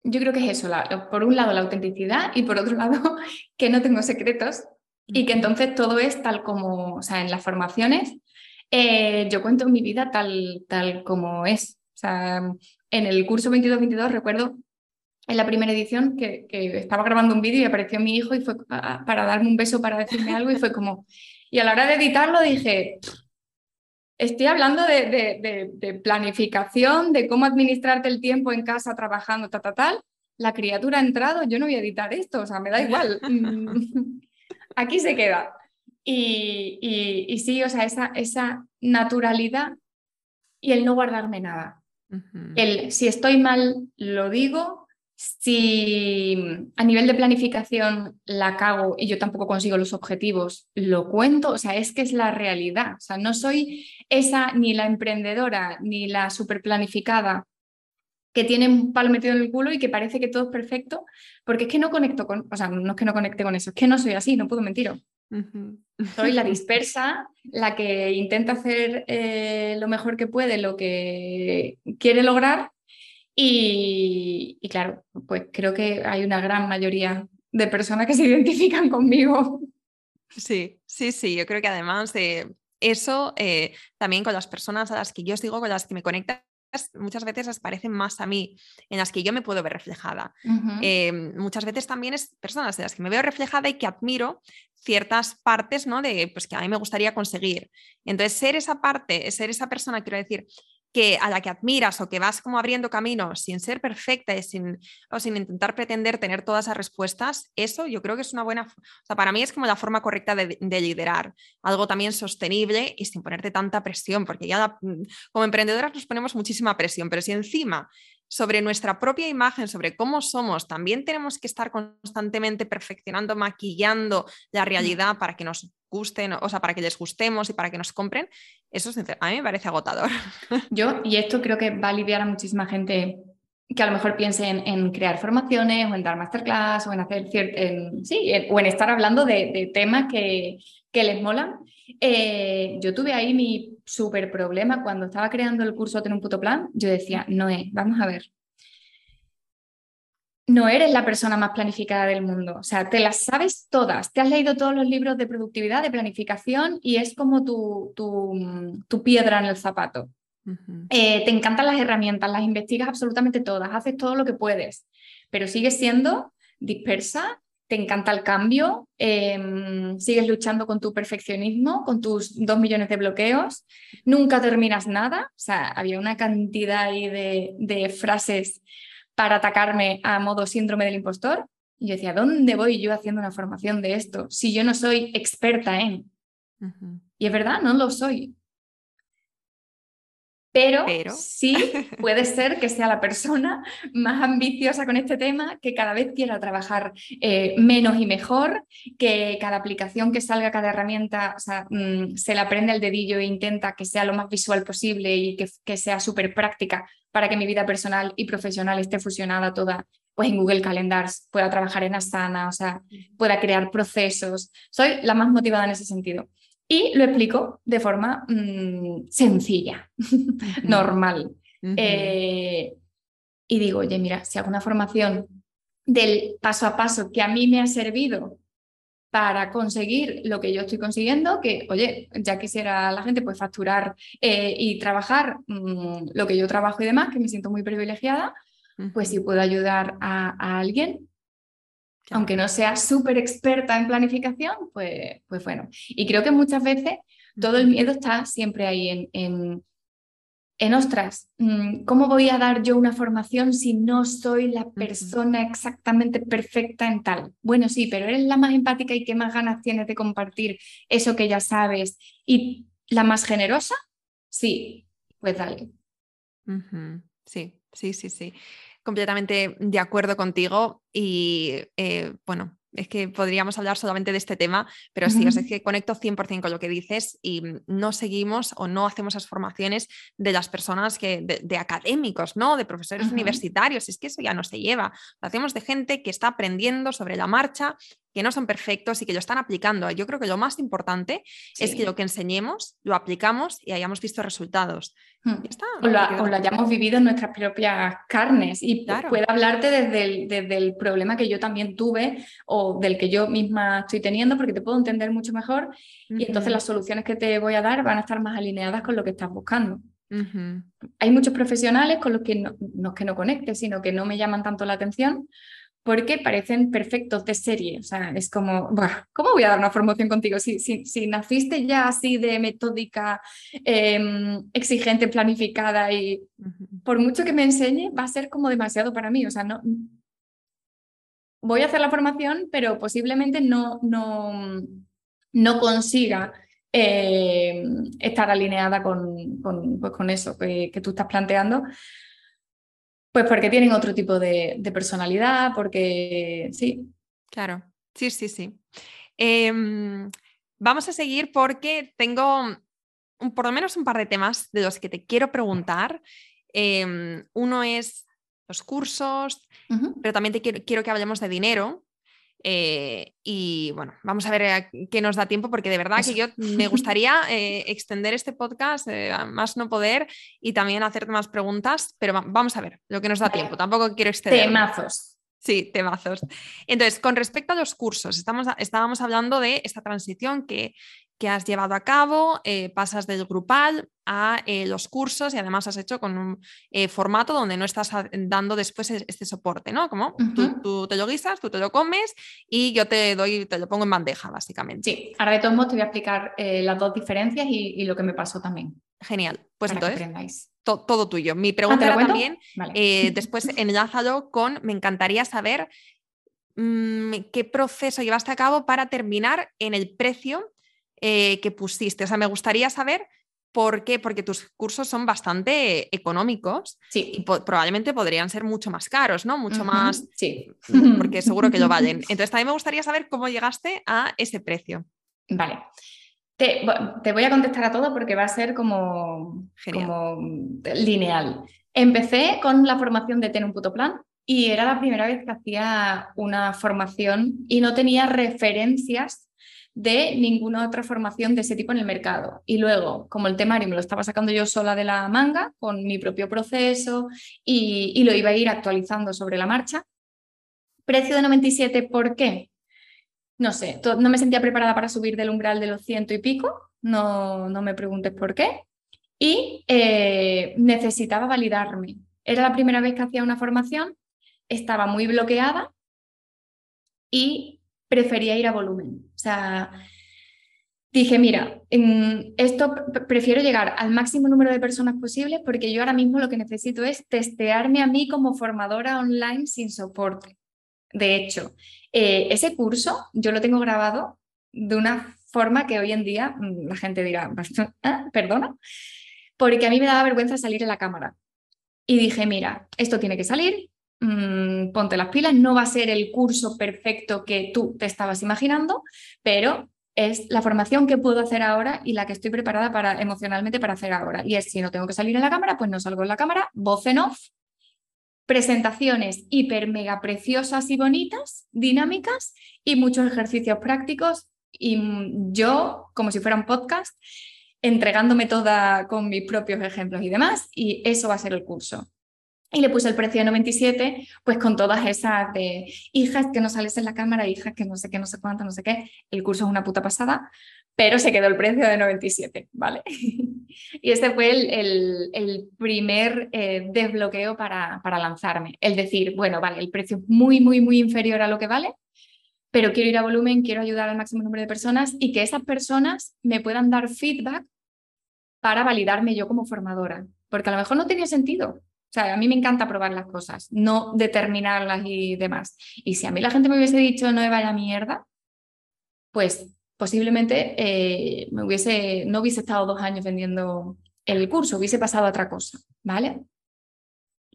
Yo creo que es eso, por un lado la autenticidad y por otro lado que no tengo secretos y que entonces todo es tal como, o sea, en las formaciones eh, yo cuento mi vida tal, tal como es. O sea, en el curso 22-22 recuerdo en la primera edición que, que estaba grabando un vídeo y apareció mi hijo y fue para darme un beso, para decirme algo y fue como, y a la hora de editarlo dije, estoy hablando de, planificación, de cómo administrarte el tiempo en casa trabajando, tal, tal, tal. La criatura ha entrado, yo no voy a editar esto, o sea, me da igual. Aquí se queda. Y, y, sí, o sea, esa, esa naturalidad y el no guardarme nada. El si estoy mal, lo digo, si a nivel de planificación la cago y yo tampoco consigo los objetivos, lo cuento, o sea, es que es la realidad. O sea, no soy esa ni la emprendedora ni la super planificada que tiene un palo metido en el culo y que parece que todo es perfecto, porque es que no conecto con, o sea, no es que no conecte con eso, es que no soy así, no puedo mentir. Soy la dispersa, la que intenta hacer eh, lo mejor que puede, lo que quiere lograr y, claro, pues creo que hay una gran mayoría de personas que se identifican conmigo. Sí, sí, sí, yo creo que además de eso, eh, también con las personas a las que yo os digo, con las que me conectas, muchas veces las parecen más a mí, en las que yo me puedo ver reflejada. Em, muchas veces también es personas en las que me veo reflejada y que admiro ciertas partes, ¿no? De, pues que a mí me gustaría conseguir. Entonces, ser esa parte, ser esa persona, quiero decir, que a la que admiras o que vas como abriendo camino sin ser perfecta y sin, o sin intentar pretender tener todas las respuestas, eso yo creo que es una buena, o sea, para mí es como la forma correcta de, liderar, algo también sostenible y sin ponerte tanta presión, porque ya mm, como emprendedoras nos ponemos muchísima presión, pero si encima sobre nuestra propia imagen, sobre cómo somos, también tenemos que estar constantemente perfeccionando, maquillando la realidad para que nos gusten, o sea, para que les gustemos y para que nos compren, eso a mí me parece agotador. Yo, y esto creo que va a aliviar a muchísima gente que a lo mejor piense en, crear formaciones o en dar masterclass o en hacer sí, o en estar hablando de, temas que, que, les molan. Eh, yo tuve ahí mi súper problema cuando estaba creando el curso Tener un puto plan. Yo decía, no es, vamos a ver. No eres la persona más planificada del mundo. O sea, te las sabes todas. Te has leído todos los libros de productividad, de planificación y es como tu, tu, piedra en el zapato. Eh, te encantan las herramientas, las investigas absolutamente todas, haces todo lo que puedes, pero sigues siendo dispersa te encanta el cambio, em, sigues luchando con tu perfeccionismo, con tus dos millones de bloqueos, nunca terminas nada. O sea, había una cantidad ahí de, frases para atacarme a modo síndrome del impostor. Y yo decía, ¿dónde voy yo haciendo una formación de esto si yo no soy experta en? Y es verdad, no lo soy. Pero, sí puede ser que sea la persona más ambiciosa con este tema, que cada vez quiera trabajar eh, menos y mejor, que cada aplicación que salga, cada herramienta, mm, se la prende el dedillo e intenta que sea lo más visual posible y que, que sea súper práctica para que mi vida personal y profesional esté fusionada toda pues en Google Calendars, pueda trabajar en Asana, o sea, pueda crear procesos. Soy la más motivada en ese sentido. Y lo explico de forma mm, sencilla, normal. Eh, y digo, oye, mira, si hago una formación del paso a paso que a mí me ha servido para conseguir lo que yo estoy consiguiendo, que, oye, ya quisiera la gente pues facturar eh, y trabajar mm, lo que yo trabajo y demás, que me siento muy privilegiada, pues si puedo ayudar a alguien, aunque no sea súper experta en planificación, pues, pues bueno. Y creo que muchas veces todo el miedo está siempre ahí en, en, en, ostras, mm, ¿cómo voy a dar yo una formación si no soy la persona exactamente perfecta en tal? Bueno, sí, pero eres la más empática y que más ganas tienes de compartir eso que ya sabes. ¿Y la más generosa? Sí, pues dale. Sí, sí, sí, sí completamente de acuerdo contigo y eh, bueno, es que podríamos hablar solamente de este tema, pero sí, es que conecto 100% con lo que dices y no seguimos o no hacemos esas formaciones de las personas que, de, académicos, ¿no? De profesores universitarios, es que eso ya no se lleva. Lo hacemos de gente que está aprendiendo sobre la marcha que no son perfectos y que lo están aplicando. Yo creo que lo más importante es que lo que enseñemos lo aplicamos y hayamos visto resultados. Hmm. o, lo, hayamos vivido en nuestras propias carnes y puedo hablarte desde el, desde el, problema que yo también tuve o del que yo misma estoy teniendo porque te puedo entender mucho mejor y entonces las soluciones que te voy a dar van a estar más alineadas con lo que estás buscando. Hay muchos profesionales con los que no, no es que no conecte, sino que no me llaman tanto la atención porque parecen perfectos de serie. O sea, es como, ¿cómo voy a dar una formación contigo? Si, si, naciste ya así de metódica, em, exigente, planificada y por mucho que me enseñe, va a ser como demasiado para mí. O sea, no. Voy a hacer la formación, pero posiblemente no, no, no consiga em, estar alineada con, con, pues con eso que, que tú estás planteando. Pues porque tienen otro tipo de, personalidad, porque sí. Claro, sí, sí, sí. Em, vamos a seguir porque tengo por lo menos un par de temas de los que te quiero preguntar. Em, uno es los cursos, pero también te quiero, quiero, que hablemos de dinero, eh, y bueno, vamos a ver eh, qué nos da tiempo, porque de verdad que yo me gustaría eh, extender este podcast a más no poder y también hacerte más preguntas, pero vamos a ver lo que nos da tiempo. Tampoco quiero extender. Temazos. Sí, temazos. Entonces, con respecto a los cursos, estamos, estábamos hablando de esta transición que que has llevado a cabo, eh, pasas del grupal a eh, los cursos y además has hecho con un eh, formato donde no estás dando después este soporte, ¿no? Como tú, te lo guisas, tú te lo comes y yo te doy, te lo pongo en bandeja, básicamente. Sí, ahora de todos modos te voy a explicar las dos diferencias y, lo que me pasó también. Genial. Pues entonces, todo tuyo. Mi ah, pregunta era también, eh, después enlázalo con, me encantaría saber mm, qué proceso llevaste a cabo para terminar en el precio eh, que pusiste. O sea, me gustaría saber por qué, porque tus cursos son bastante económicos sí. y probablemente podrían ser mucho más caros, ¿no? Mucho más, sí. porque seguro que lo valen. Entonces, también me gustaría saber cómo llegaste a ese precio. Vale. Te, voy a contestar a todo porque va a ser como, como lineal. Empecé con la formación de Ten un puto plan y era la primera vez que hacía una formación y no tenía referencias de ninguna otra formación de ese tipo en el mercado. Y luego, como el temario me lo estaba sacando yo sola de la manga, con mi propio proceso y, y lo iba a ir actualizando sobre la marcha. Precio de 97, ¿por qué? no sé, no me sentía preparada para subir del umbral de los ciento y pico, no, no me preguntes por qué, y eh, necesitaba validarme. Era la primera vez que hacía una formación, estaba muy bloqueada y prefería ir a volumen. Sea, dije, mira, esto prefiero llegar al máximo número de personas posible porque yo ahora mismo lo que necesito es testearme a mí como formadora online sin soporte. De hecho, eh, ese curso yo lo tengo grabado de una forma que hoy en día mm, la gente dirá, ¿Ah? ¿perdona? Porque a mí me daba vergüenza salir en la cámara. Y dije, mira, esto tiene que salir, mm, ponte las pilas, no va a ser el curso perfecto que tú te estabas imaginando, pero es la formación que puedo hacer ahora y la que estoy preparada para emocionalmente para hacer ahora. Y es si no tengo que salir en la cámara, pues no salgo en la cámara, voz en off presentaciones hiper mega preciosas y bonitas, dinámicas y muchos ejercicios prácticos y yo, como si fuera un podcast, entregándome toda con mis propios ejemplos y demás y eso va a ser el curso. Y le puse el precio de 97, pues con todas esas de hijas que no sales en la cámara, hijas que no sé qué, no sé cuánto, no sé qué. El curso es una puta pasada, pero se quedó el precio de 97, ¿vale? y este fue el, primer eh, desbloqueo para, para lanzarme. El decir, bueno, vale, el precio es muy, muy, muy inferior a lo que vale, pero quiero ir a volumen, quiero ayudar al máximo número de personas y que esas personas me puedan dar feedback para validarme yo como formadora, porque a lo mejor no tenía sentido. O sea, a mí me encanta probar las cosas, no determinarlas y demás. Y si a mí la gente me hubiese dicho no me vaya mierda, pues posiblemente eh, me hubiese, no hubiese estado dos años vendiendo el curso, hubiese pasado a otra cosa, ¿vale?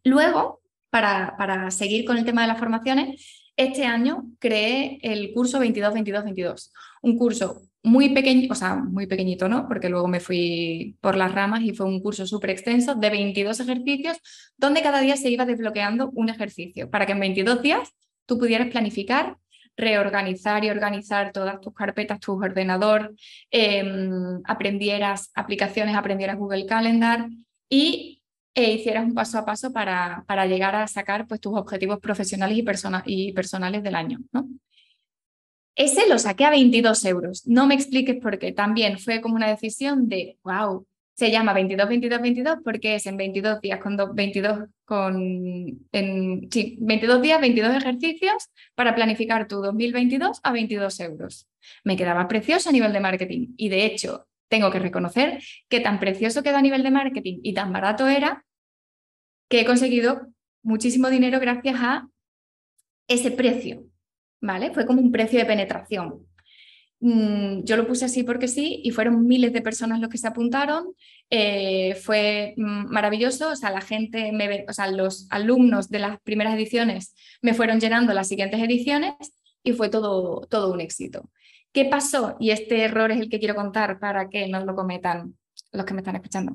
Luego, para, para seguir con el tema de las formaciones, este año creé el curso 22-22-22, un curso muy pequeño, o sea, muy pequeñito, ¿no? Porque luego me fui por las ramas y fue un curso súper extenso de 22 ejercicios, donde cada día se iba desbloqueando un ejercicio, para que en 22 días tú pudieras planificar reorganizar y organizar todas tus carpetas, tu ordenador, em, aprendieras aplicaciones, aprendieras Google Calendar y e hicieras un paso a paso para, para llegar a sacar pues, tus objetivos profesionales y, y personales del año. ¿no? Ese lo saqué a 22 euros. No me expliques por qué. También fue como una decisión de, wow, se llama 22, 22, 22 porque es en 22 días con 22 con sí, 22 días, 22 ejercicios para planificar tu 2022 a 22 euros. Me quedaba precioso a nivel de marketing y de hecho tengo que reconocer que tan precioso queda a nivel de marketing y tan barato era que he conseguido muchísimo dinero gracias a ese precio, ¿vale? Fue como un precio de penetración. Mm, yo lo puse así porque sí y fueron miles de personas los que se apuntaron. Eh, fue mm, maravilloso, o sea, la gente, me, o sea, los alumnos de las primeras ediciones me fueron llenando las siguientes ediciones y fue todo, todo un éxito. ¿Qué pasó? Y este error es el que quiero contar para que no lo cometan los que me están escuchando.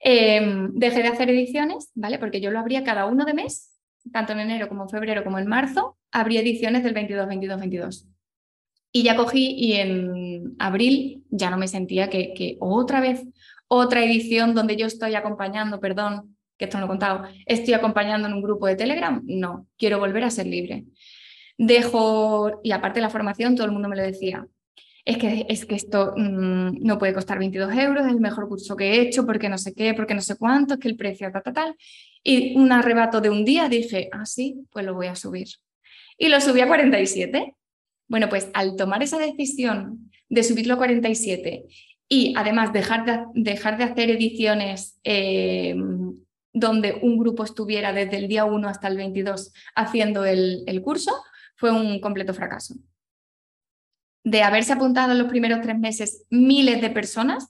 Em, dejé de hacer ediciones, ¿vale? Porque yo lo abría cada uno de mes, tanto en enero como en febrero como en marzo, abría ediciones del 22, 22, 22. Y ya cogí y en abril ya no me sentía que, que otra vez, otra edición donde yo estoy acompañando, perdón, que esto no lo he contado, estoy acompañando en un grupo de Telegram. No, quiero volver a ser libre. Dejo, y aparte de la formación, todo el mundo me lo decía, es que, es que esto mm, no puede costar 22 euros, es el mejor curso que he hecho, porque no sé qué, porque no sé cuánto, es que el precio, tal, tal, tal. Y un arrebato de un día dije, ah, sí, pues lo voy a subir. Y lo subí a 47 bueno, pues al tomar esa decisión de subirlo a 47 y además dejar de, dejar de hacer ediciones eh, donde un grupo estuviera desde el día 1 hasta el 22 haciendo el, el curso, fue un completo fracaso. De haberse apuntado en los primeros tres meses miles de personas,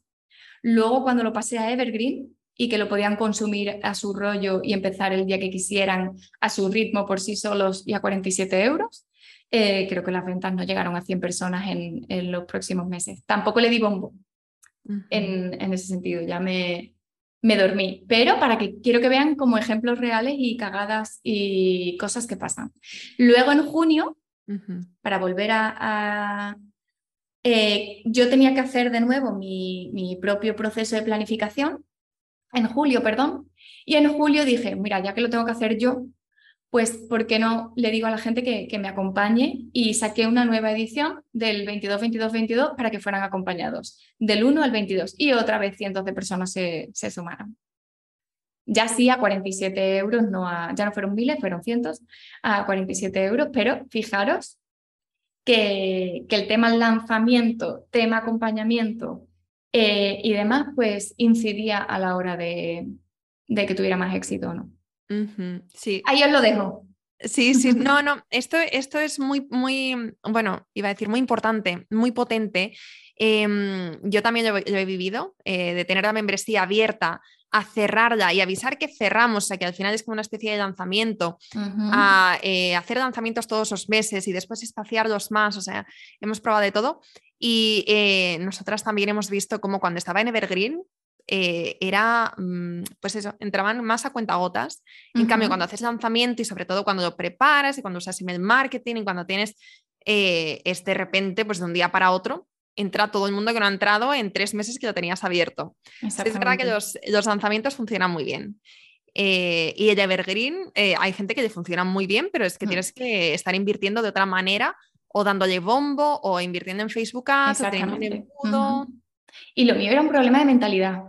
luego cuando lo pasé a Evergreen y que lo podían consumir a su rollo y empezar el día que quisieran a su ritmo por sí solos y a 47 euros, eh, creo que las ventas no llegaron a 100 personas en, en los próximos meses. Tampoco le di bombo en, en, ese sentido, ya me, me dormí. Pero para que quiero que vean como ejemplos reales y cagadas y cosas que pasan. Luego en junio, para volver a... Eh, yo tenía que hacer de nuevo mi, mi propio proceso de planificación, en julio, perdón, y en julio dije, mira, ya que lo tengo que hacer yo, pues ¿por qué no le digo a la gente que, me acompañe? Y saqué una nueva edición del 22-22-22 para que fueran acompañados, del 1 al 22. Y otra vez cientos de personas se, se sumaron. Ya sí a 47 euros, no a, ya no fueron miles, fueron cientos, a 47 euros, pero fijaros que, que el tema lanzamiento, tema acompañamiento eh, y demás, pues incidía a la hora de, de que tuviera más éxito o no sí. Ahí os lo dejo. Sí, sí, no, no, esto, esto es muy, muy, bueno, iba a decir muy importante, muy potente. Em, yo también lo, he vivido, eh, de tener la membresía abierta a cerrarla y avisar que cerramos, o sea, que al final es como una especie de lanzamiento, a eh, hacer lanzamientos todos los meses y después espaciarlos más, o sea, hemos probado de todo. Y eh, nosotras también hemos visto como cuando estaba en Evergreen, eh, era, mm, pues eso, entraban más a cuentagotas. En cambio, cuando haces lanzamiento y sobre todo cuando lo preparas y cuando usas email marketing y cuando tienes este de repente, pues de un día para otro, entra todo el mundo que no ha entrado en tres meses que lo tenías abierto. Es verdad que los, lanzamientos funcionan muy bien. Eh, y el Evergreen, hay gente que le funciona muy bien, pero es que mm. tienes que estar invirtiendo de otra manera o dándole bombo o invirtiendo en Facebook Ads o teniendo un embudo. Y lo mío era un problema de mentalidad.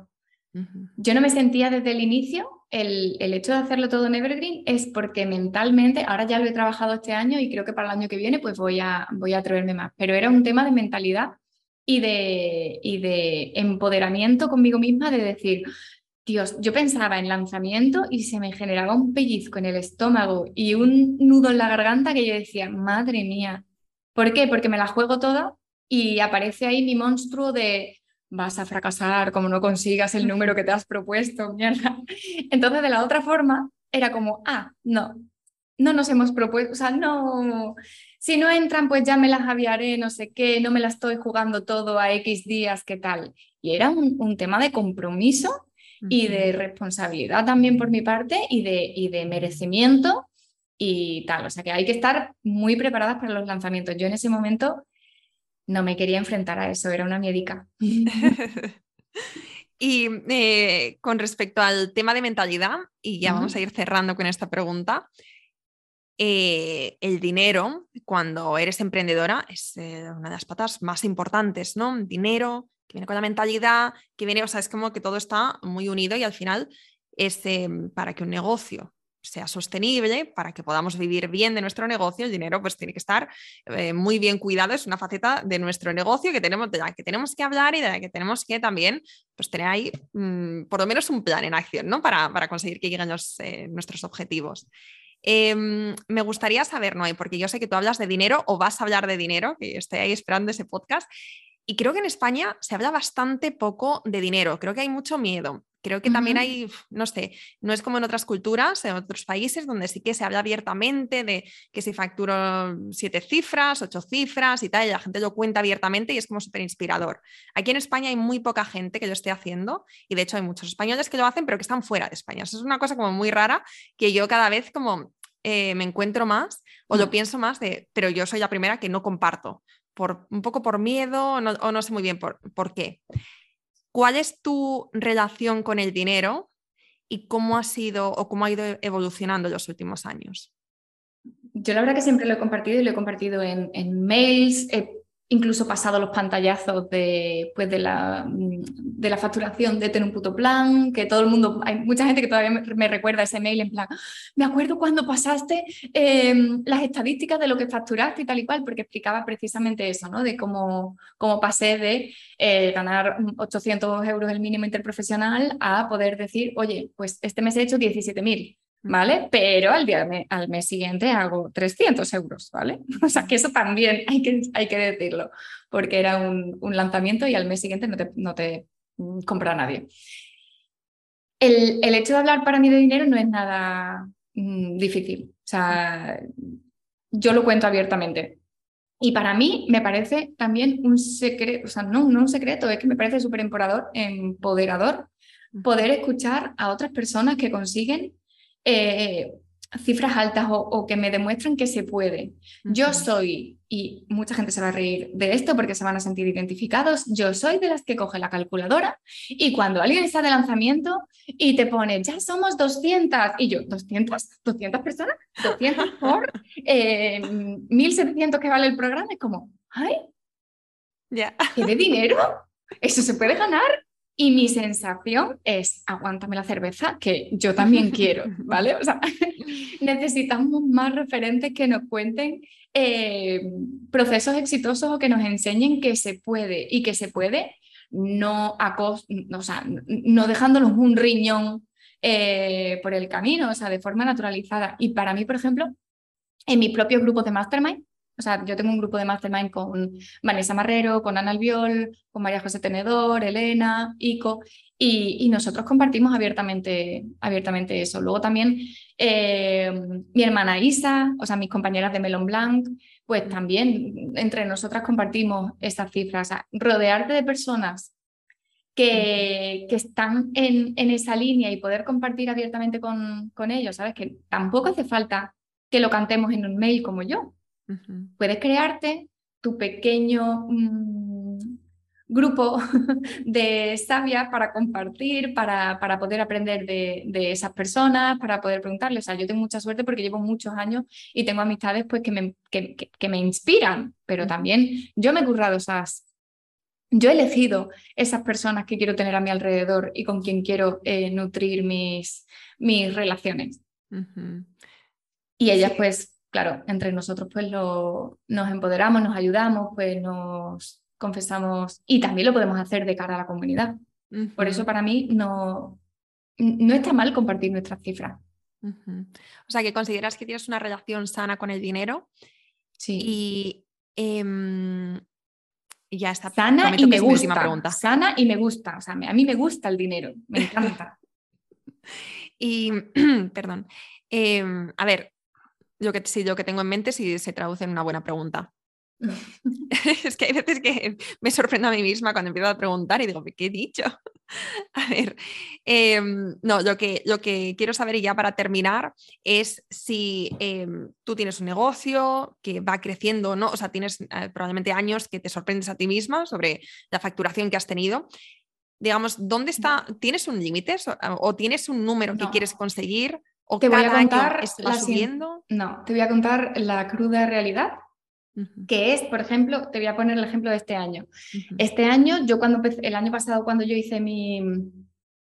Yo no me sentía desde el inicio, el, el, hecho de hacerlo todo en Evergreen es porque mentalmente, ahora ya lo he trabajado este año y creo que para el año que viene pues voy a, voy a atreverme más, pero era un tema de mentalidad y de, y de empoderamiento conmigo misma de decir, Dios, yo pensaba en lanzamiento y se me generaba un pellizco en el estómago y un nudo en la garganta que yo decía, madre mía, ¿por qué? Porque me la juego toda y aparece ahí mi monstruo de vas a fracasar, como no consigas el número que te has propuesto, mierda. Entonces, de la otra forma, era como, ah, no, no nos hemos propuesto, o sea, no, si no entran, pues ya me las aviaré, no sé qué, no me la estoy jugando todo a X días, ¿qué tal? Y era un, tema de compromiso y de responsabilidad también por mi parte y de, y de merecimiento y tal. O sea que hay que estar muy preparadas para los lanzamientos. Yo en ese momento no me quería enfrentar a eso, era una miedica. y eh, con respecto al tema de mentalidad, y ya vamos a ir cerrando con esta pregunta, eh, el dinero, cuando eres emprendedora, es eh, una de las patas más importantes, ¿no? Dinero, que viene con la mentalidad, que viene, o sea, es como que todo está muy unido y al final es para que un negocio sea sostenible, para que podamos vivir bien de nuestro negocio, el dinero pues tiene que estar eh, muy bien cuidado, es una faceta de nuestro negocio que tenemos, de la que tenemos que hablar y de la que tenemos que también pues tener ahí mm, por lo menos un plan en acción, ¿no? Para, para conseguir que lleguen eh, nuestros objetivos. Em, me gustaría saber, Noé, porque yo sé que tú hablas de dinero o vas a hablar de dinero, que estoy ahí esperando ese podcast. Y creo que en España se habla bastante poco de dinero, creo que hay mucho miedo. Creo que también hay, no sé, no es como en otras culturas, en otros países, donde sí que se habla abiertamente de que si facturo siete cifras, ocho cifras y tal, y la gente lo cuenta abiertamente y es como súper inspirador. Aquí en España hay muy poca gente que lo esté haciendo y de hecho hay muchos españoles que lo hacen, pero que están fuera de España. Eso es una cosa como muy rara que yo cada vez como eh, me encuentro más o lo mm. pienso más de, pero yo soy la primera que no comparto, por, un poco por miedo o no sé muy bien por, por qué. ¿Cuál es tu relación con el dinero y cómo ha sido o cómo ha ido evolucionando en los últimos años? Yo la verdad que siempre lo he compartido y lo he compartido en, mails, incluso pasado los pantallazos de, pues de, la, de la facturación de tener un puto plan, que todo el mundo, hay mucha gente que todavía me, recuerda ese mail en plan, me acuerdo cuando pasaste em, las estadísticas de lo que facturaste y tal y cual, porque explicaba precisamente eso, ¿no? De cómo, cómo pasé de eh, ganar 800 euros el mínimo interprofesional a poder decir, oye, pues este mes he hecho 17.000 ¿vale? Pero al, día, al mes siguiente hago 300 euros, ¿vale? O sea que eso también hay que, hay que decirlo, porque era un, lanzamiento y al mes siguiente no te, no te mm, compra nadie. El, el, hecho de hablar para mí de dinero no es nada mm, difícil, o sea, yo lo cuento abiertamente. Y para mí me parece también un secreto, o sea, no, no un secreto, es que me parece súper empoderador poder escuchar a otras personas que consiguen eh, cifras altas o, que me demuestran que se puede. Yo soy, y mucha gente se va a reír de esto porque se van a sentir identificados, yo soy de las que coge la calculadora y cuando alguien está de lanzamiento y te pone, ya somos 200, y yo, 200, 200 personas, 200 por 1.700 eh, que vale el programa, es como, ay, ya. ¿qué de dinero? ¿Eso se puede ganar? Y mi sensación es, aguántame la cerveza, que yo también quiero, ¿vale? O sea, necesitamos más referentes que nos cuenten eh, procesos exitosos o que nos enseñen que se puede y que se puede no, o sea, no dejándonos un riñón eh, por el camino, o sea, de forma naturalizada. Y para mí, por ejemplo, en mi propio grupo de Mastermind, o sea, yo tengo un grupo de mastermind con Vanessa Marrero, con Ana Albiol, con María José Tenedor, Elena, Ico, y, nosotros compartimos abiertamente, abiertamente eso. Luego también eh, mi hermana Isa, o sea, mis compañeras de Melon Blanc, pues también entre nosotras compartimos estas cifras. O sea, rodearte de personas que, que, están en, en, esa línea y poder compartir abiertamente con, con ellos, ¿sabes? Que tampoco hace falta que lo cantemos en un mail como yo. Puedes crearte tu pequeño mm, grupo de sabia para compartir, para, para poder aprender de, de, esas personas, para poder preguntarles. O sea, yo tengo mucha suerte porque llevo muchos años y tengo amistades pues, que, me, que, que, me inspiran, pero también yo me he currado esas... Yo he elegido esas personas que quiero tener a mi alrededor y con quien quiero eh, nutrir mis, mis relaciones. Y ellas pues claro, entre nosotros pues lo, nos empoderamos, nos ayudamos, pues nos confesamos y también lo podemos hacer de cara a la comunidad. Por eso para mí no, no está mal compartir nuestras cifras. O sea, que consideras que tienes una relación sana con el dinero. Sí. Y em, ya está. Sana y me gusta. Pregunta. Sana y me gusta. O sea, a mí me gusta el dinero, me encanta. y, perdón. Em, a ver, yo que, sí, yo que tengo en mente si se traduce en una buena pregunta. es que hay veces que me sorprendo a mí misma cuando empiezo a preguntar y digo, ¿qué he dicho? a ver, em, no, lo que, lo que quiero saber y ya para terminar es si em, tú tienes un negocio que va creciendo, ¿no? O sea, tienes eh, probablemente años que te sorprendes a ti misma sobre la facturación que has tenido. Digamos, ¿dónde está? ¿Tienes un límite o, tienes un número que quieres conseguir? Te voy a contar la subiendo? No, te voy a contar la cruda realidad, que es, por ejemplo, te voy a poner el ejemplo de este año. Este año, yo cuando el año pasado cuando yo hice mi,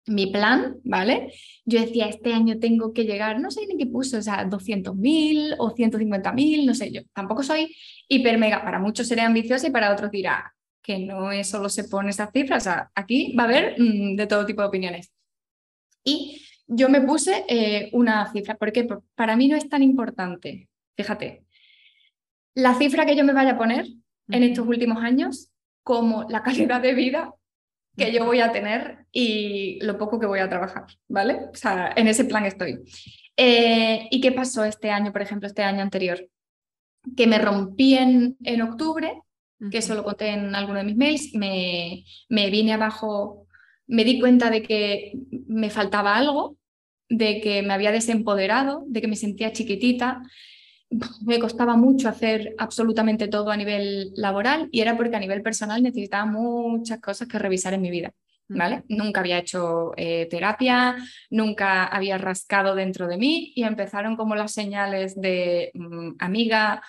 mi plan, ¿vale? Yo decía, este año tengo que llegar, no sé ni qué puso, o sea, 200.000 o 150.000, no sé yo. Tampoco soy hiper mega, para muchos seré ambiciosa y para otros dirá que no es solo se pone esas cifras, o sea, aquí va a haber mm, de todo tipo de opiniones. Y yo me puse eh, una cifra, porque para mí no es tan importante, fíjate, la cifra que yo me vaya a poner en estos últimos años como la calidad de vida que yo voy a tener y lo poco que voy a trabajar, ¿vale? O sea, en ese plan estoy. Eh, ¿Y qué pasó este año, por ejemplo, este año anterior? Que me rompí en, en octubre, que eso lo conté en alguno de mis mails, me, me vine abajo me di cuenta de que me faltaba algo, de que me había desempoderado, de que me sentía chiquitita. Me costaba mucho hacer absolutamente todo a nivel laboral y era porque a nivel personal necesitaba muchas cosas que revisar en mi vida. ¿Vale? Nunca había hecho eh, terapia, nunca había rascado dentro de mí y empezaron como las señales de mm, amiga,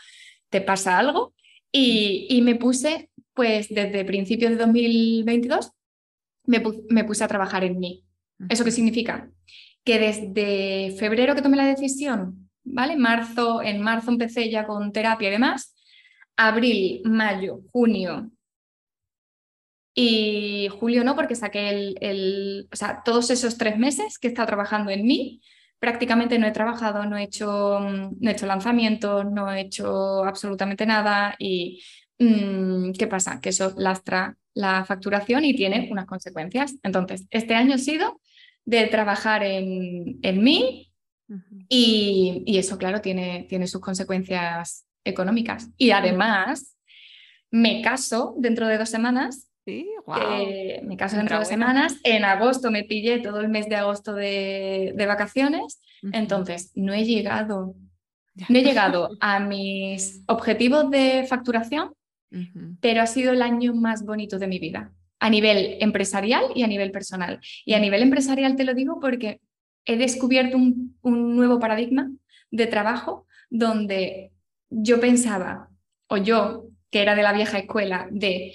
¿te pasa algo? Y, me puse, pues desde principios de 2022, me, me puse a trabajar en mí. ¿Eso qué significa? Que desde febrero que tomé la decisión, ¿vale? Marzo, en marzo empecé ya con terapia y demás, abril, mayo, junio, y julio no, porque saqué el, o sea, todos esos tres meses que he estado trabajando en mí, prácticamente no he trabajado, no he hecho, mm, no he hecho lanzamientos, no he hecho absolutamente nada y mm, ¿qué pasa? Que eso lastra la facturación y tiene unas consecuencias. Entonces, este año ha sido de trabajar en, en mí y, y, eso, claro, tiene, tiene sus consecuencias económicas. Y además, me caso dentro de dos semanas Sí, me caso dentro de dos semanas. En agosto me pillé todo el mes de agosto de, vacaciones. Entonces, no he llegado. No he llegado a mis objetivos de facturación, pero ha sido el año más bonito de mi vida, a nivel empresarial y a nivel personal. Y a nivel empresarial te lo digo porque he descubierto un, un nuevo paradigma de trabajo donde yo pensaba, o yo, que era de la vieja escuela, de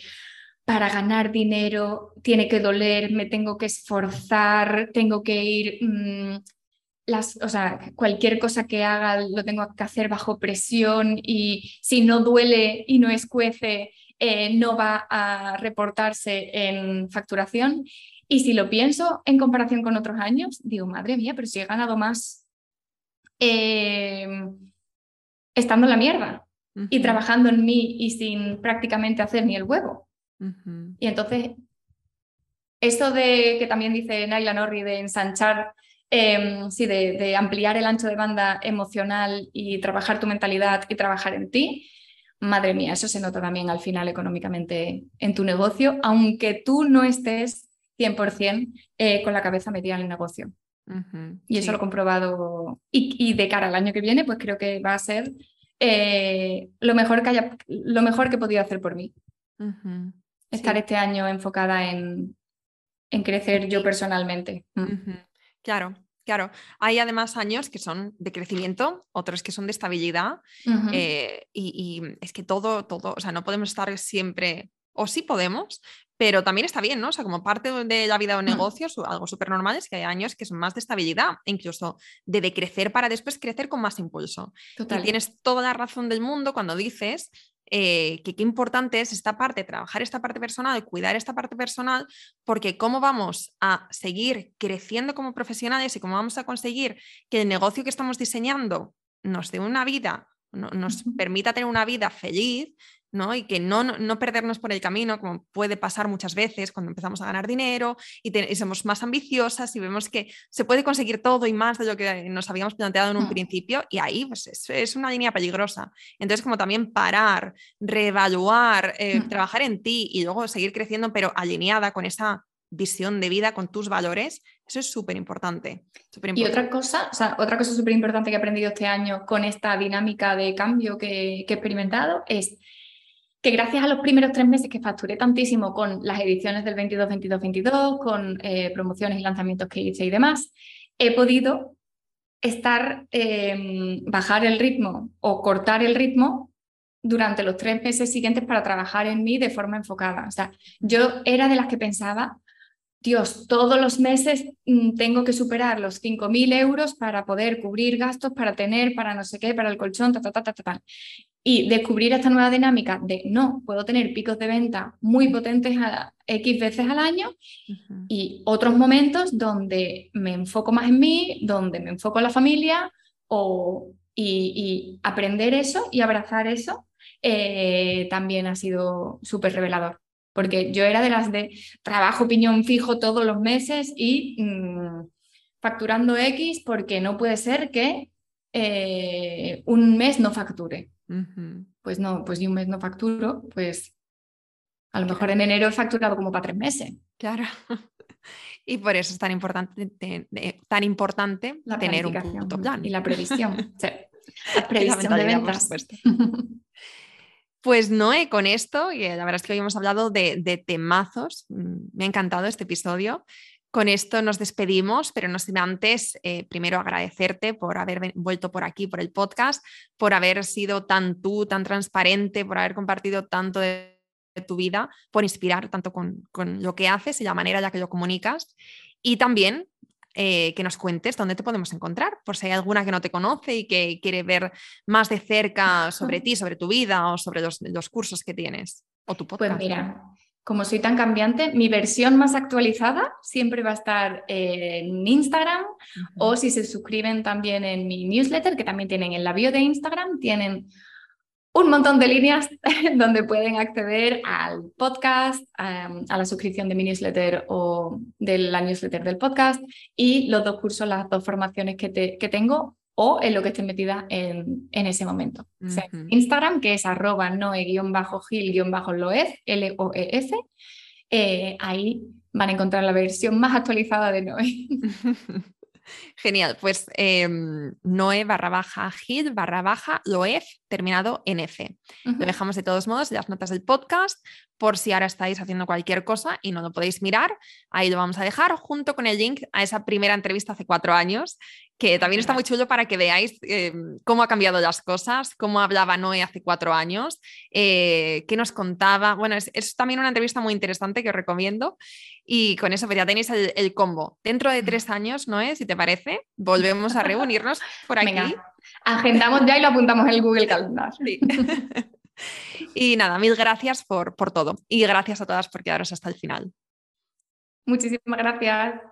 para ganar dinero tiene que doler, me tengo que esforzar, tengo que ir, mm, las, o sea, cualquier cosa que haga lo tengo que hacer bajo presión y si no duele y no escuece, eh, no va a reportarse en facturación. Y si lo pienso en comparación con otros años, digo, madre mía, pero si he ganado más eh, estando en la mierda y trabajando en mí y sin prácticamente hacer ni el huevo. Y entonces, eso de que también dice Naila Norri de ensanchar, em, sí, de, ampliar el ancho de banda emocional y trabajar tu mentalidad y trabajar en ti, madre mía, eso se nota también al final económicamente en tu negocio, aunque tú no estés 100% eh, con la cabeza metida en el negocio. y eso lo he comprobado. Y, de cara al año que viene, pues creo que va a ser eh, lo, mejor que haya, lo mejor que he podido hacer por mí estar este año enfocada en, en crecer yo personalmente. Mm. Claro, Claro, hay además años que son de crecimiento, otros que son de estabilidad eh, y, es que todo, todo, o sea, no podemos estar siempre, o sí podemos, pero también está bien, ¿no? O sea, como parte de la vida o mm. negocios, algo súper normal es que hay años que son más de estabilidad, incluso de decrecer para después crecer con más impulso. Y tienes toda la razón del mundo cuando dices eh, que qué importante es esta parte, trabajar esta parte personal, cuidar esta parte personal, porque cómo vamos a seguir creciendo como profesionales y cómo vamos a conseguir que el negocio que estamos diseñando nos dé una vida, nos permita tener una vida feliz, ¿no? Y que no, no, perdernos por el camino, como puede pasar muchas veces cuando empezamos a ganar dinero y, somos más ambiciosas y vemos que se puede conseguir todo y más de lo que nos habíamos planteado en un mm. principio y ahí pues, es, una línea peligrosa. Entonces, como también parar, reevaluar, eh, mm. trabajar en ti y luego seguir creciendo, pero alineada con esa visión de vida, con tus valores, eso es súper importante, Y otra cosa, o sea, otra cosa súper importante que he aprendido este año con esta dinámica de cambio que, que he experimentado es que gracias a los primeros tres meses que facturé tantísimo con las ediciones del 22, 22, 22, con eh, promociones y lanzamientos que hice y demás, he podido estar, em, bajar el ritmo o cortar el ritmo durante los tres meses siguientes para trabajar en mí de forma enfocada. O sea, yo era de las que pensaba, Dios, todos los meses mm, tengo que superar los 5.000 euros para poder cubrir gastos, para tener, para no sé qué, para el colchón, ta, ta, ta, ta, ta y descubrir esta nueva dinámica de no, puedo tener picos de venta muy potentes a X veces al año y otros momentos donde me enfoco más en mí, donde me enfoco en la familia o, y, aprender eso y abrazar eso eh, también ha sido súper revelador. Porque yo era de las de trabajo piñón fijo todos los meses y mm, facturando X porque no puede ser que eh, un mes no facture. Pues no, pues si un mes no facturo, pues a lo mejor en enero he facturado como para tres meses. Claro. Y por eso es tan importante, tan importante tener un punto plan. Y la previsión. La previsión de ventas. Pues Noé, con esto, y la verdad es que hoy hemos hablado de, temazos, mm, me ha encantado este episodio, con esto nos despedimos, pero no sin antes, eh, primero agradecerte por haber vuelto por aquí, por el podcast, por haber sido tan tú, tan transparente, por haber compartido tanto de, tu vida, por inspirar tanto con, lo que haces y la manera en la que lo comunicas. Y también eh, que nos cuentes dónde te podemos encontrar, por si hay alguna que no te conoce y que quiere ver más de cerca sobre ti, sobre tu vida o sobre los, los cursos que tienes o tu pues podcast. Pues mira, como soy tan cambiante, mi versión más actualizada siempre va a estar en Instagram o si se suscriben también en mi newsletter, que también tienen en la bio de Instagram, tienen un montón de líneas donde pueden acceder al podcast, a, la suscripción de mi newsletter o de la newsletter del podcast y los dos cursos, las dos formaciones que, que tengo o en lo que esté metida en, en ese momento. Instagram, que es arroba noe-gil-loef, L-O-E-F, eh, ahí van a encontrar la versión más actualizada de Noe. Genial, pues em, Noe barra baja Gil barra baja Loef terminado en F. Lo dejamos de todos modos en las notas del podcast por si ahora estáis haciendo cualquier cosa y no lo podéis mirar. Ahí lo vamos a dejar junto con el link a esa primera entrevista hace cuatro años que también está muy chulo para que veáis em, cómo ha cambiado las cosas, cómo hablaba Noé hace cuatro años, eh, qué nos contaba. Bueno, es, también una entrevista muy interesante que os recomiendo. Y con eso pues ya tenéis el, combo. Dentro de tres años, Noé, si te parece, volvemos a reunirnos por aquí. agendamos ya y lo apuntamos en el Google Calendar. y nada, mil gracias por, por todo. Y gracias a todas por quedaros hasta el final. Muchísimas gracias.